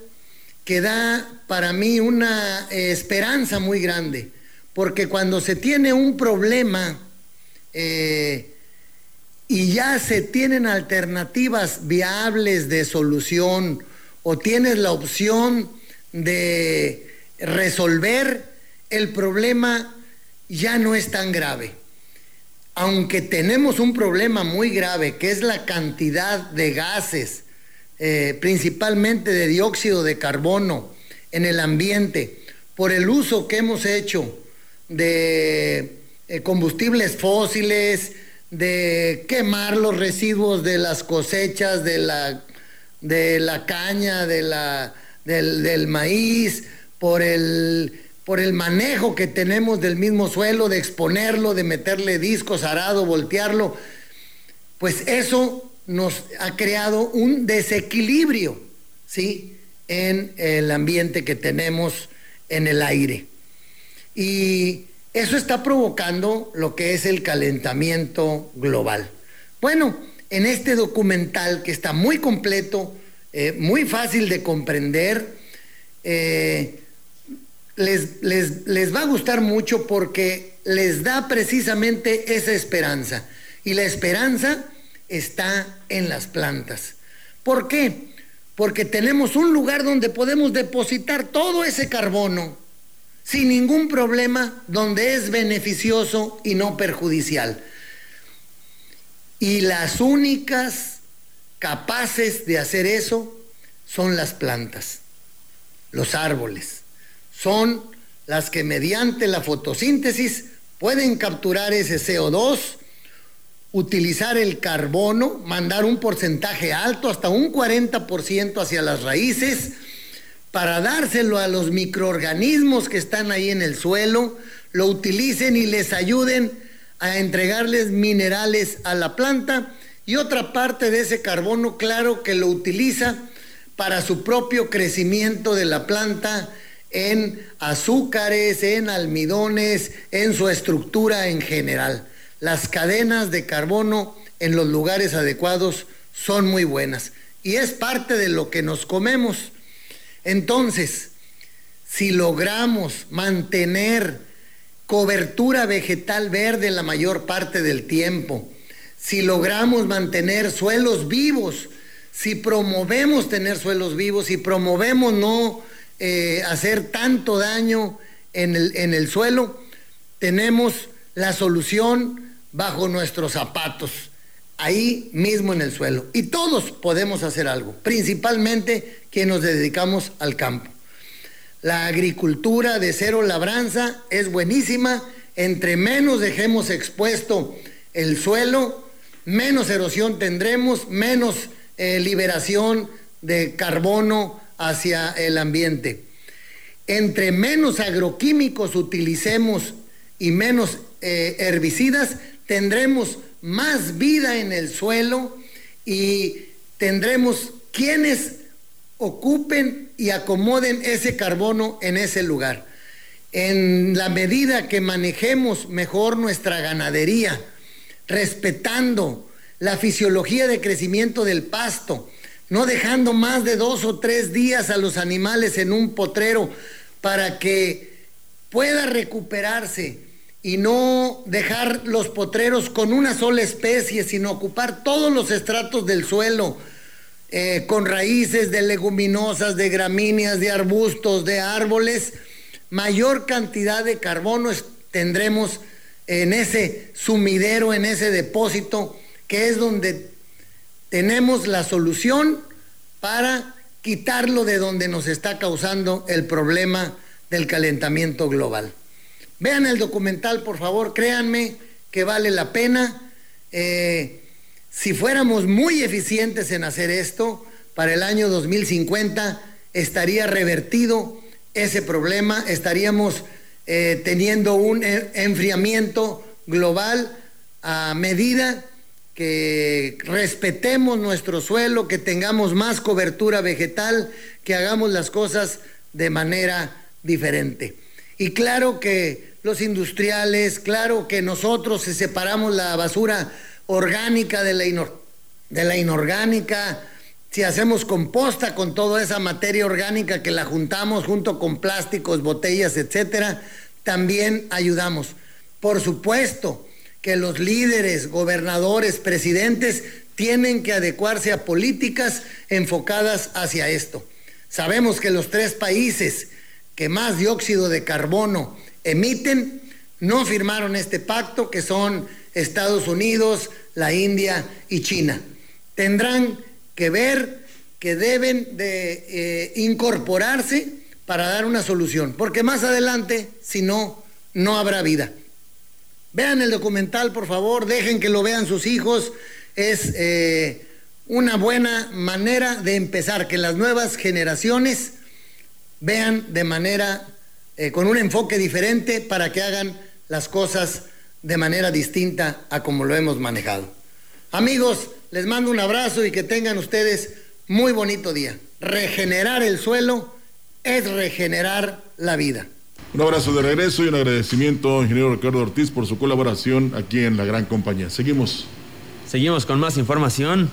que da para mí una esperanza muy grande, porque cuando se tiene un problema, eh, y ya se tienen alternativas viables de solución o tienes la opción de resolver, el problema ya no es tan grave. Aunque tenemos un problema muy grave, que es la cantidad de gases, eh, principalmente de dióxido de carbono en el ambiente, por el uso que hemos hecho de eh, combustibles fósiles, de quemar los residuos de las cosechas, de la, de la caña, de la, del, maíz, por el, por el manejo que tenemos del mismo suelo, de exponerlo, de meterle discos, arado, voltearlo, pues eso nos ha creado un desequilibrio, ¿sí? En el ambiente que tenemos en el aire. Y eso está provocando lo que es el calentamiento global. Bueno, en este documental que está muy completo, eh, muy fácil de comprender, eh, les, les va a gustar mucho porque les da precisamente esa esperanza. Y la esperanza está en las plantas. ¿Por qué? Porque tenemos un lugar donde podemos depositar todo ese carbono sin ningún problema, donde es beneficioso y no perjudicial. Y las únicas capaces de hacer eso son las plantas, los árboles. Son las que mediante la fotosíntesis pueden capturar ese CO2, utilizar el carbono, mandar un porcentaje alto, hasta un 40% hacia las raíces, para dárselo a los microorganismos que están ahí en el suelo, lo utilicen y les ayuden a entregarles minerales a la planta y otra parte de ese carbono, claro, que lo utiliza para su propio crecimiento de la planta en azúcares, en almidones, en su estructura en general. Las cadenas de carbono en los lugares adecuados son muy buenas y es parte de lo que nos comemos. Entonces, si logramos mantener cobertura vegetal verde la mayor parte del tiempo, si logramos mantener suelos vivos, si promovemos tener suelos vivos, si promovemos no eh, hacer tanto daño en el, en el suelo, tenemos la solución bajo nuestros zapatos, ahí mismo en el suelo. Y todos podemos hacer algo, principalmente que nos dedicamos al campo. La agricultura de cero labranza es buenísima. Entre menos dejemos expuesto el suelo, menos erosión tendremos, menos eh, liberación de carbono hacia el ambiente. Entre menos agroquímicos utilicemos y menos eh, herbicidas, tendremos más vida en el suelo y tendremos quienes ocupen y acomoden ese carbono en ese lugar. En la medida que manejemos mejor nuestra ganadería, respetando la fisiología de crecimiento del pasto, no dejando más de dos o tres días a los animales en un potrero para que pueda recuperarse y no dejar los potreros con una sola especie, sino ocupar todos los estratos del suelo, eh, con raíces de leguminosas, de gramíneas, de arbustos, de árboles, mayor cantidad de carbono tendremos en ese sumidero, en ese depósito, que es donde tenemos la solución para quitarlo de donde nos está causando el problema del calentamiento global. Vean el documental, por favor, créanme que vale la pena. Eh, si fuéramos muy eficientes en hacer esto, para el año 2050 estaría revertido ese problema, estaríamos eh, teniendo un e, enfriamiento global a medida que respetemos nuestro suelo, que tengamos más cobertura vegetal, que hagamos las cosas de manera diferente. Y claro que los industriales, claro que nosotros se separamos la basura orgánica de la, de la inorgánica, si hacemos composta con toda esa materia orgánica que la juntamos junto con plásticos, botellas, etcétera, también ayudamos. Por supuesto que los líderes, gobernadores, presidentes tienen que adecuarse a políticas enfocadas hacia esto. Sabemos que los tres países que más dióxido de carbono emiten no firmaron este pacto, que son Estados Unidos, la India y China. Tendrán que ver que deben de eh, incorporarse para dar una solución, porque más adelante, si no, no habrá vida. Vean el documental, por favor, dejen que lo vean sus hijos. Es eh, una buena manera de empezar, que las nuevas generaciones vean de manera, eh, con un enfoque diferente para que hagan las cosas de manera distinta a como lo hemos manejado. Amigos, les mando un abrazo y que tengan ustedes muy bonito día. Regenerar el suelo es regenerar la vida. Un abrazo de regreso y un agradecimiento, ingeniero Ricardo Ortiz, por su colaboración aquí en la gran compañía. Seguimos. Seguimos con más información.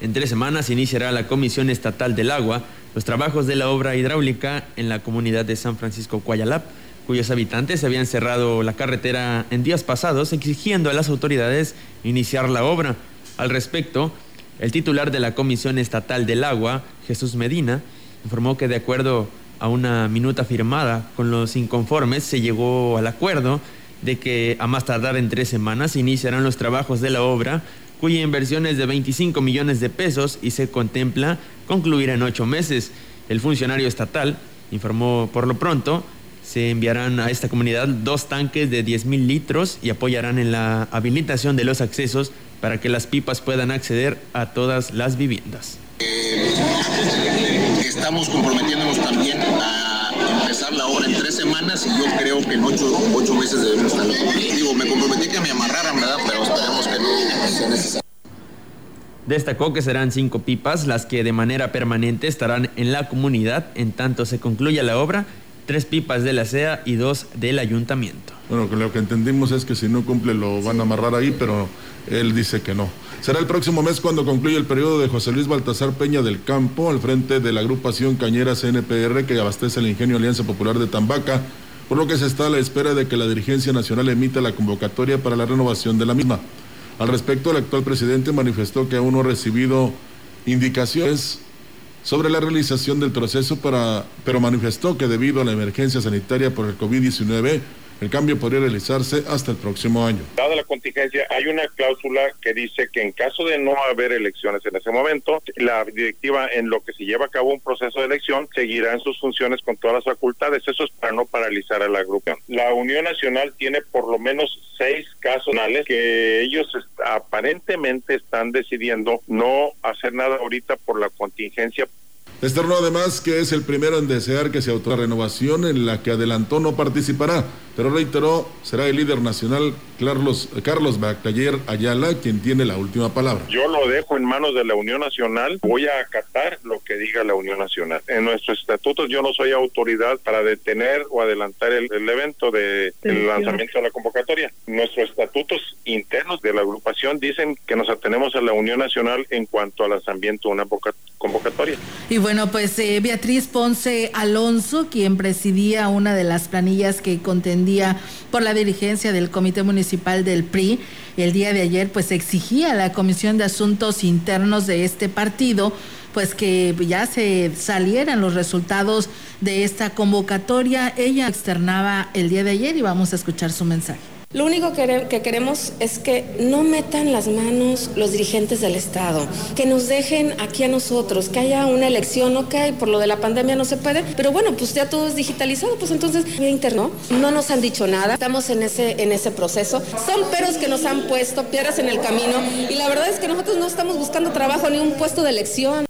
En tres semanas iniciará la Comisión Estatal del Agua los trabajos de la obra hidráulica en la comunidad de San Francisco Cuayalap, cuyos habitantes habían cerrado la carretera en días pasados exigiendo a las autoridades iniciar la obra. Al respecto, el titular de la Comisión Estatal del Agua, Jesús Medina, informó que de acuerdo a una minuta firmada con los inconformes se llegó al acuerdo de que a más tardar en tres semanas iniciarán los trabajos de la obra cuya inversión es de 25 millones de pesos y se contempla concluir en ocho meses. El funcionario estatal informó por lo pronto se enviarán a esta comunidad dos tanques de 10 mil litros y apoyarán en la habilitación de los accesos para que las pipas puedan acceder a todas las viviendas. Eh, estamos comprometiéndonos también a semanas y yo creo que en ocho, ocho meses debemos estar. Digo, me comprometí que me amarraran, ¿verdad? Pero esperemos que no sea necesario. Destacó que serán cinco pipas las que de manera permanente estarán en la comunidad en tanto se concluya la obra, tres pipas de la CEA y dos del ayuntamiento. Bueno, lo que entendimos es que si no cumple lo van a amarrar ahí, pero él dice que no. Será el próximo mes cuando concluya el periodo de José Luis Baltasar Peña del Campo al frente de la agrupación Cañera CNPR que abastece el ingenio Alianza Popular de Tambaca, por lo que se está a la espera de que la dirigencia nacional emita la convocatoria para la renovación de la misma. Al respecto, el actual presidente manifestó que aún no ha recibido indicaciones sobre la realización del proceso, para, pero manifestó que debido a la emergencia sanitaria por el COVID-19, el cambio podría realizarse hasta el próximo año. Dada la contingencia, hay una cláusula que dice que en caso de no haber elecciones en ese momento, la directiva en lo que se lleva a cabo un proceso de elección seguirá en sus funciones con todas las facultades. Eso es para no paralizar a la agrupación. La Unión Nacional tiene por lo menos seis casos que ellos aparentemente están decidiendo no hacer nada ahorita por la contingencia Externó además que es el primero en desear que se autorice la renovación en la que adelantó no participará, pero reiteró será el líder nacional Carlos, Carlos Bacayer Ayala, quien tiene la última palabra. Yo lo dejo en manos de la Unión Nacional. Voy a acatar lo que diga la Unión Nacional. En nuestros estatutos yo no soy autoridad para detener o adelantar el, evento de el lanzamiento de la convocatoria. Nuestros estatutos internos de la agrupación dicen que nos atenemos a la Unión Nacional en cuanto al lanzamiento de una convocatoria. Y bueno, pues eh, Beatriz Ponce Alonso, quien presidía una de las planillas que contendía por la dirigencia del Comité Municipal del PRI, el día de ayer pues exigía a la Comisión de Asuntos Internos de este partido pues que ya se salieran los resultados de esta convocatoria. Ella externaba el día de ayer y vamos a escuchar su mensaje. Lo único que, queremos es que no metan las manos los dirigentes del Estado, que nos dejen aquí a nosotros, que haya una elección, ok, por lo de la pandemia no se puede, pero bueno, pues ya todo es digitalizado, pues entonces vía interno, no nos han dicho nada, estamos en ese, en ese proceso, son peros que nos han puesto, piedras en el camino, y la verdad es que nosotros no estamos buscando trabajo ni un puesto de elección.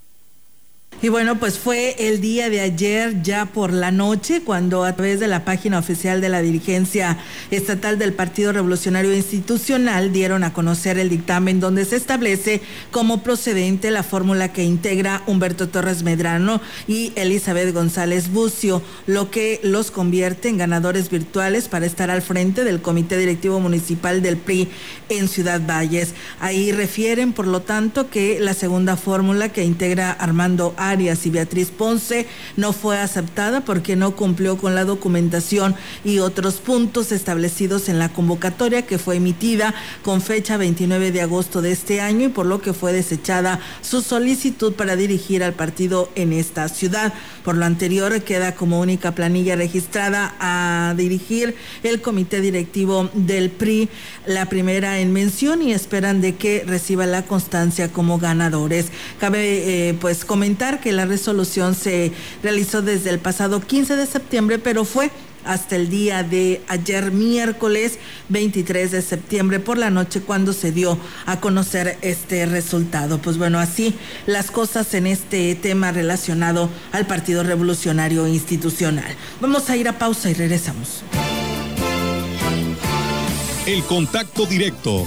Y bueno, pues fue el día de ayer, ya por la noche, cuando a través de la página oficial de la dirigencia estatal del Partido Revolucionario Institucional dieron a conocer el dictamen donde se establece como procedente la fórmula que integra Humberto Torres Medrano y Elizabeth González Bucio, lo que los convierte en ganadores virtuales para estar al frente del Comité Directivo Municipal del PRI en Ciudad Valles. Ahí refieren, por lo tanto, que la segunda fórmula que integra Armando A Arias y Beatriz Ponce no fue aceptada porque no cumplió con la documentación y otros puntos establecidos en la convocatoria que fue emitida con fecha 29 de agosto de este año y por lo que fue desechada su solicitud para dirigir al partido en esta ciudad. Por lo anterior, queda como única planilla registrada a dirigir el comité directivo del PRI, la primera en mención y esperan de que reciba la constancia como ganadores. Cabe eh, pues comentar que la resolución se realizó desde el pasado 15 de septiembre, pero fue hasta el día de ayer miércoles 23 de septiembre por la noche cuando se dio a conocer este resultado. Pues bueno, así las cosas en este tema relacionado al Partido Revolucionario Institucional. Vamos a ir a pausa y regresamos. El contacto directo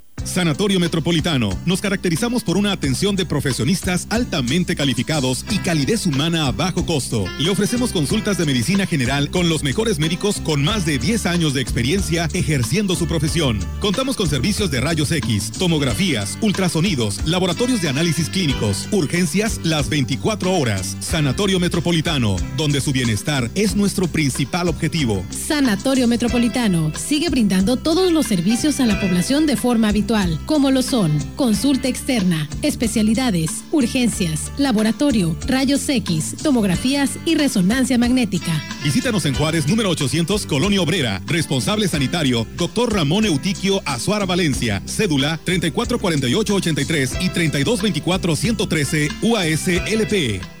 Sanatorio Metropolitano. Nos caracterizamos por una atención de profesionistas altamente calificados y calidez humana a bajo costo. Le ofrecemos consultas de medicina general con los mejores médicos con más de 10 años de experiencia ejerciendo su profesión. Contamos con servicios de rayos X, tomografías, ultrasonidos, laboratorios de análisis clínicos, urgencias las 24 horas. Sanatorio Metropolitano, donde su bienestar es nuestro principal objetivo. Sanatorio Metropolitano sigue brindando todos los servicios a la población de forma habitual como lo son consulta externa, especialidades, urgencias, laboratorio, rayos X, tomografías y resonancia magnética. Visítanos en Juárez, número 800, Colonia Obrera. Responsable sanitario, doctor Ramón Eutiquio Azuara Valencia. Cédula 344883 y 3224-113 UASLP.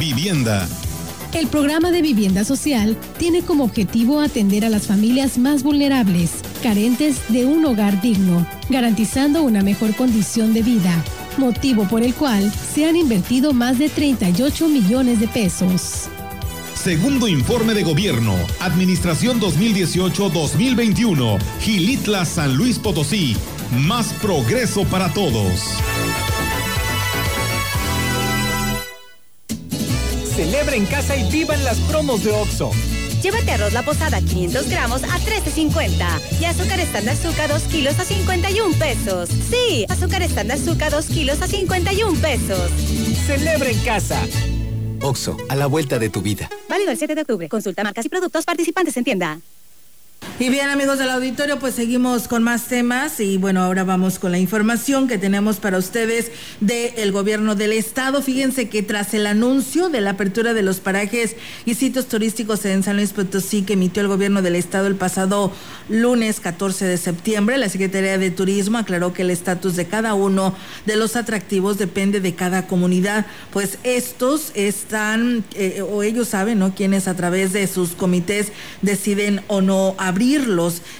Vivienda. El programa de vivienda social tiene como objetivo atender a las familias más vulnerables, carentes de un hogar digno, garantizando una mejor condición de vida, motivo por el cual se han invertido más de 38 millones de pesos. Segundo informe de gobierno, Administración 2018-2021, Gilitla San Luis Potosí, más progreso para todos. Celebra en casa y vivan las promos de OXO. Llévate arroz la posada 500 gramos a 13.50 y azúcar estándar azúcar 2 kilos a 51 pesos. Sí, azúcar estándar azúcar 2 kilos a 51 pesos. Celebra en casa. OXO, a la vuelta de tu vida. Válido el 7 de octubre. Consulta marcas y productos participantes en tienda. Y bien amigos del auditorio, pues seguimos con más temas y bueno, ahora vamos con la información que tenemos para ustedes del gobierno del estado. Fíjense que tras el anuncio de la apertura de los parajes y sitios turísticos en San Luis Potosí que emitió el gobierno del estado el pasado lunes 14 de septiembre, la Secretaría de Turismo aclaró que el estatus de cada uno de los atractivos depende de cada comunidad, pues estos están eh, o ellos saben, ¿no? Quienes a través de sus comités deciden o no abrir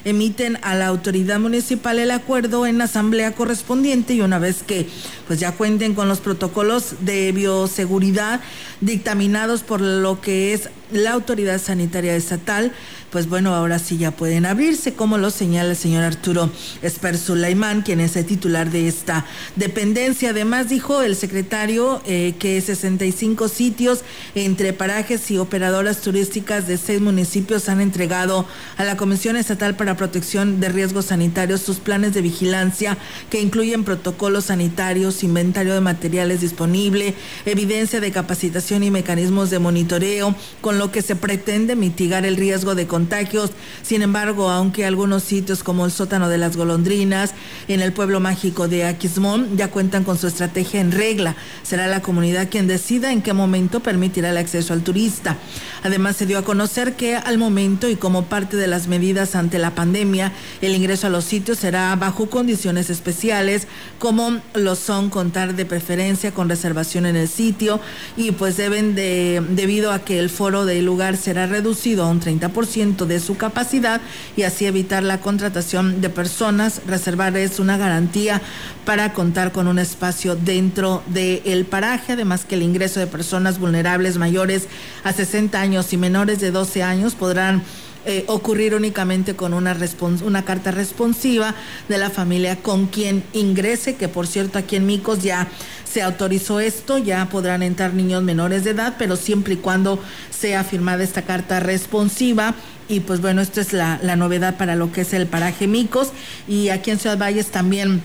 emiten a la autoridad municipal el acuerdo en la asamblea correspondiente y una vez que pues ya cuenten con los protocolos de bioseguridad dictaminados por lo que es la autoridad sanitaria estatal, pues bueno, ahora sí ya pueden abrirse, como lo señala el señor Arturo Esper Sulaimán, quien es el titular de esta dependencia. Además, dijo el secretario eh, que 65 sitios entre parajes y operadoras turísticas de seis municipios han entregado a la Comisión Estatal para Protección de Riesgos Sanitarios sus planes de vigilancia que incluyen protocolos sanitarios, inventario de materiales disponible, evidencia de capacitación y mecanismos de monitoreo, con lo que se pretende mitigar el riesgo de contagios. Sin embargo, aunque algunos sitios como el sótano de las golondrinas en el pueblo mágico de Aquismón ya cuentan con su estrategia en regla, será la comunidad quien decida en qué momento permitirá el acceso al turista. Además, se dio a conocer que al momento y como parte de las medidas ante la pandemia, el ingreso a los sitios será bajo condiciones especiales, como lo son contar de preferencia con reservación en el sitio y pues deben de, debido a que el foro del lugar será reducido a un 30% de su capacidad y así evitar la contratación de personas, reservar es una garantía para contar con un espacio dentro del paraje, además que el ingreso de personas vulnerables mayores a 60 años y menores de 12 años podrán eh, ocurrir únicamente con una, una carta responsiva de la familia con quien ingrese, que por cierto aquí en Micos ya se autorizó esto, ya podrán entrar niños menores de edad, pero siempre y cuando sea firmada esta carta responsiva. Y pues bueno, esto es la, la novedad para lo que es el paraje Micos. Y aquí en Ciudad Valles también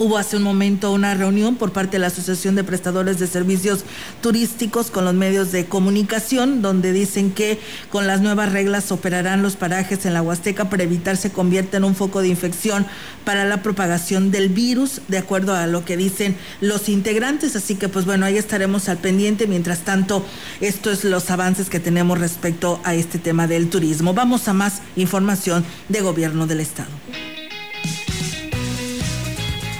Hubo hace un momento una reunión por parte de la Asociación de Prestadores de Servicios Turísticos con los medios de comunicación, donde dicen que con las nuevas reglas operarán los parajes en la Huasteca para evitar se convierta en un foco de infección para la propagación del virus, de acuerdo a lo que dicen los integrantes. Así que, pues bueno, ahí estaremos al pendiente. Mientras tanto, esto es los avances que tenemos respecto a este tema del turismo. Vamos a más información de gobierno del Estado.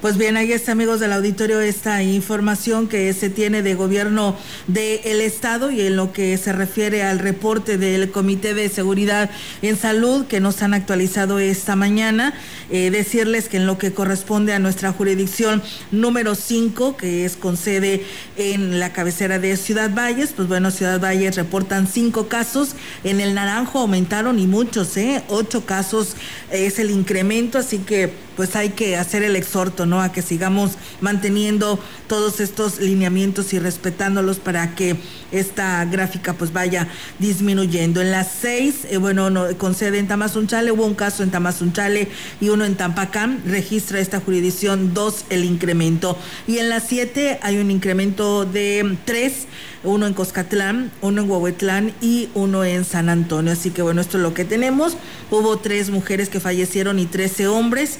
Pues bien, ahí está, amigos del auditorio, esta información que se tiene de gobierno del Estado y en lo que se refiere al reporte del Comité de Seguridad en Salud que nos han actualizado esta mañana. Eh, decirles que en lo que corresponde a nuestra jurisdicción número 5, que es con sede en la cabecera de Ciudad Valles, pues bueno, Ciudad Valles reportan cinco casos. En el Naranjo aumentaron y muchos, ¿eh? Ocho casos es el incremento, así que pues hay que hacer el exhorto, ¿no? A que sigamos manteniendo todos estos lineamientos y respetándolos para que esta gráfica pues vaya disminuyendo. En las seis, eh, bueno, no, con sede en Tamazunchale, hubo un caso en Tamazunchale y uno en Tampacán, registra esta jurisdicción dos el incremento. Y en las siete hay un incremento de tres, uno en Coscatlán, uno en Huehuetlán y uno en San Antonio. Así que bueno, esto es lo que tenemos. Hubo tres mujeres que fallecieron y trece hombres.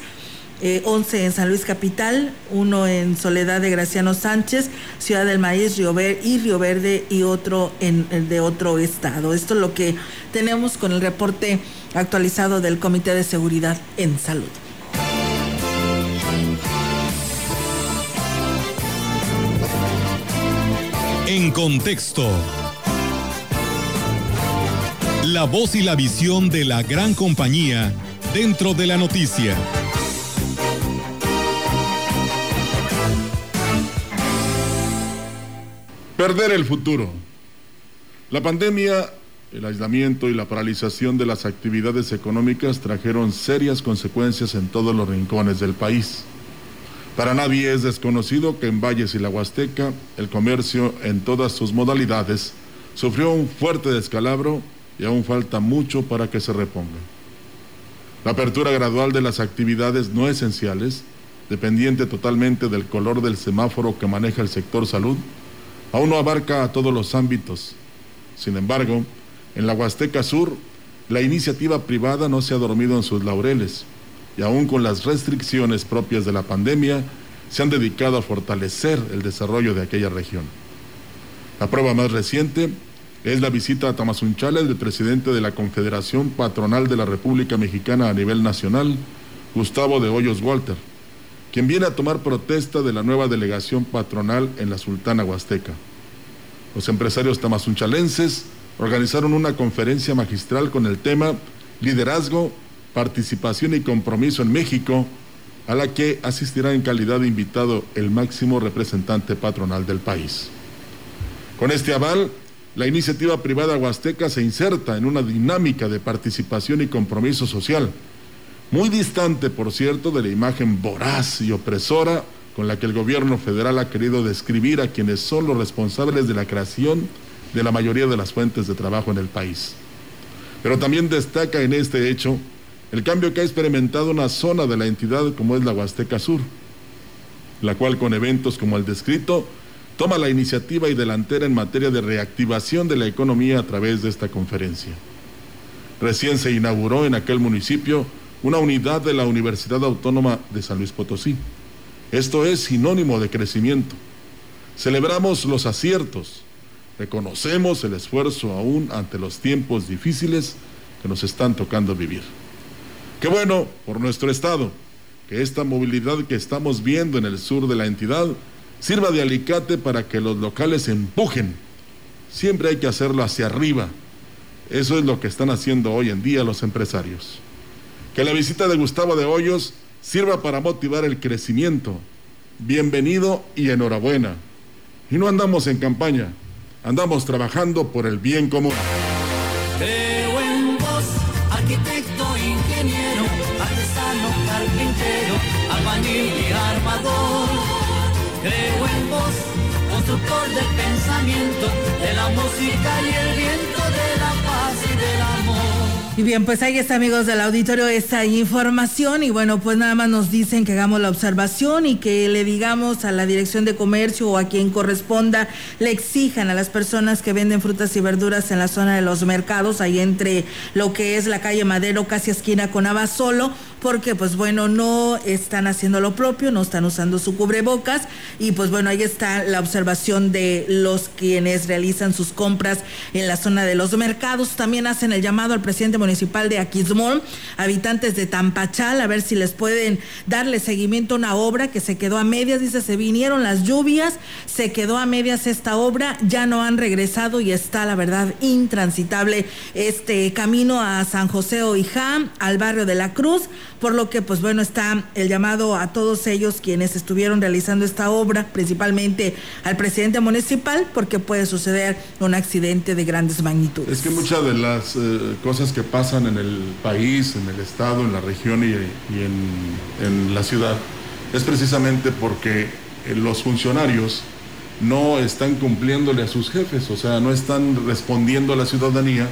11 eh, en San Luis Capital, uno en Soledad de Graciano Sánchez, Ciudad del Maíz, Río y Río Verde y otro en, de otro estado. Esto es lo que tenemos con el reporte actualizado del Comité de Seguridad en Salud. En contexto. La voz y la visión de la gran compañía dentro de la noticia. Perder el futuro. La pandemia, el aislamiento y la paralización de las actividades económicas trajeron serias consecuencias en todos los rincones del país. Para nadie es desconocido que en Valles y la Huasteca el comercio en todas sus modalidades sufrió un fuerte descalabro y aún falta mucho para que se reponga. La apertura gradual de las actividades no esenciales, dependiente totalmente del color del semáforo que maneja el sector salud, aún no abarca a todos los ámbitos. Sin embargo, en la Huasteca Sur, la iniciativa privada no se ha dormido en sus laureles y aún con las restricciones propias de la pandemia, se han dedicado a fortalecer el desarrollo de aquella región. La prueba más reciente es la visita a Tamazunchale del presidente de la Confederación Patronal de la República Mexicana a nivel nacional, Gustavo de Hoyos Walter, quien viene a tomar protesta de la nueva delegación patronal en la Sultana Huasteca. Los empresarios tamazunchalenses organizaron una conferencia magistral con el tema Liderazgo, Participación y Compromiso en México, a la que asistirá en calidad de invitado el máximo representante patronal del país. Con este aval, la iniciativa privada huasteca se inserta en una dinámica de participación y compromiso social muy distante, por cierto, de la imagen voraz y opresora con la que el gobierno federal ha querido describir a quienes son los responsables de la creación de la mayoría de las fuentes de trabajo en el país. Pero también destaca en este hecho el cambio que ha experimentado una zona de la entidad como es la Huasteca Sur, la cual con eventos como el descrito toma la iniciativa y delantera en materia de reactivación de la economía a través de esta conferencia. Recién se inauguró en aquel municipio una unidad de la Universidad Autónoma de San Luis Potosí. Esto es sinónimo de crecimiento. Celebramos los aciertos, reconocemos el esfuerzo aún ante los tiempos difíciles que nos están tocando vivir. Qué bueno por nuestro Estado que esta movilidad que estamos viendo en el sur de la entidad sirva de alicate para que los locales empujen. Siempre hay que hacerlo hacia arriba. Eso es lo que están haciendo hoy en día los empresarios. Que la visita de Gustavo de Hoyos sirva para motivar el crecimiento. Bienvenido y enhorabuena. Y no andamos en campaña, andamos trabajando por el bien común. Creo en vos, arquitecto, ingeniero, artesano, carpintero, albañil y armador. Creo en vos, constructor del pensamiento, de la música y el viento, de la paz y del amor. Y bien, pues ahí está, amigos del auditorio, esta información. Y bueno, pues nada más nos dicen que hagamos la observación y que le digamos a la dirección de comercio o a quien corresponda, le exijan a las personas que venden frutas y verduras en la zona de los mercados, ahí entre lo que es la calle Madero, casi esquina con Abasolo, porque pues bueno, no están haciendo lo propio, no están usando su cubrebocas y pues bueno, ahí está la observación de los quienes realizan sus compras en la zona de los mercados. También hacen el llamado al presidente municipal de Aquismón, habitantes de Tampachal, a ver si les pueden darle seguimiento a una obra que se quedó a medias, dice, se vinieron las lluvias, se quedó a medias esta obra, ya no han regresado y está la verdad intransitable este camino a San José Oijá, al barrio de la Cruz, por lo que pues bueno está el llamado a todos ellos quienes estuvieron realizando esta obra, principalmente al presidente municipal, porque puede suceder un accidente de grandes magnitudes. Es que muchas de las eh, cosas que pasan en el país, en el estado, en la región y, en, en la ciudad, es precisamente porque eh, los funcionarios no están cumpliéndole a sus jefes, o sea, no están respondiendo a la ciudadanía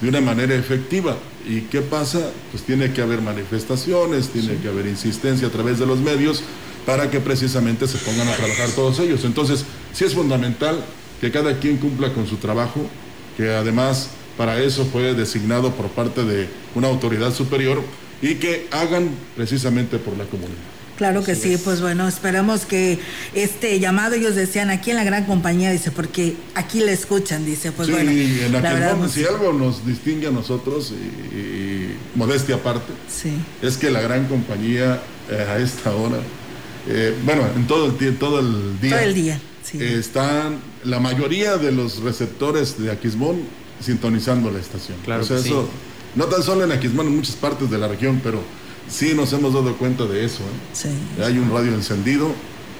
de una manera efectiva. ¿Y qué pasa? Pues tiene que haber manifestaciones, tiene que haber insistencia a través de los medios para que precisamente se pongan a trabajar todos ellos. Entonces, sí es fundamental que cada quien cumpla con su trabajo, que además para eso fue designado por parte de una autoridad superior y que hagan precisamente por la comunidad. Claro que sí, pues bueno, esperamos que este llamado, ellos decían aquí en la gran compañía, dice, porque aquí le escuchan, dice, pues sí, bueno. en la aquel verdad, momento, pues, si algo nos distingue a nosotros, y, y modestia aparte, sí. es que la gran compañía eh, a esta hora, eh, bueno, en todo el, tie- todo el día, Todo el día, sí. eh, están la mayoría de los receptores de Aquismón sintonizando la estación. Claro o sea, que sí. eso, no tan solo en Aquismón, en muchas partes de la región, pero sí nos hemos dado cuenta de eso. ¿eh? Sí. Hay un radio encendido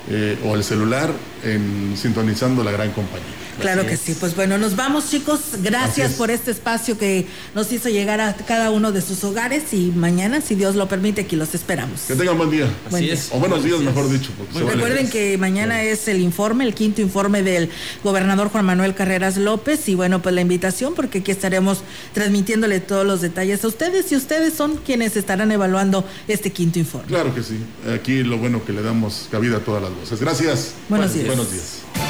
eh, o el celular en, sintonizando la gran compañía. Claro Así que es. sí, pues bueno, nos vamos chicos, Así gracias es. por este espacio que nos hizo llegar a cada uno de sus hogares y mañana, si Dios lo permite, aquí los esperamos. Que tengan buen día. Buen día. O buenos días, mejor dicho. vale. Recuerden que mañana es el informe, el quinto informe del gobernador Juan Manuel Carreras López y bueno, pues la invitación porque aquí estaremos transmitiéndole todos los detalles a ustedes y ustedes son quienes estarán evaluando este quinto informe. Claro que sí. Aquí lo bueno que le damos cabida a todas las voces. Gracias. Buenos días. Buenos días.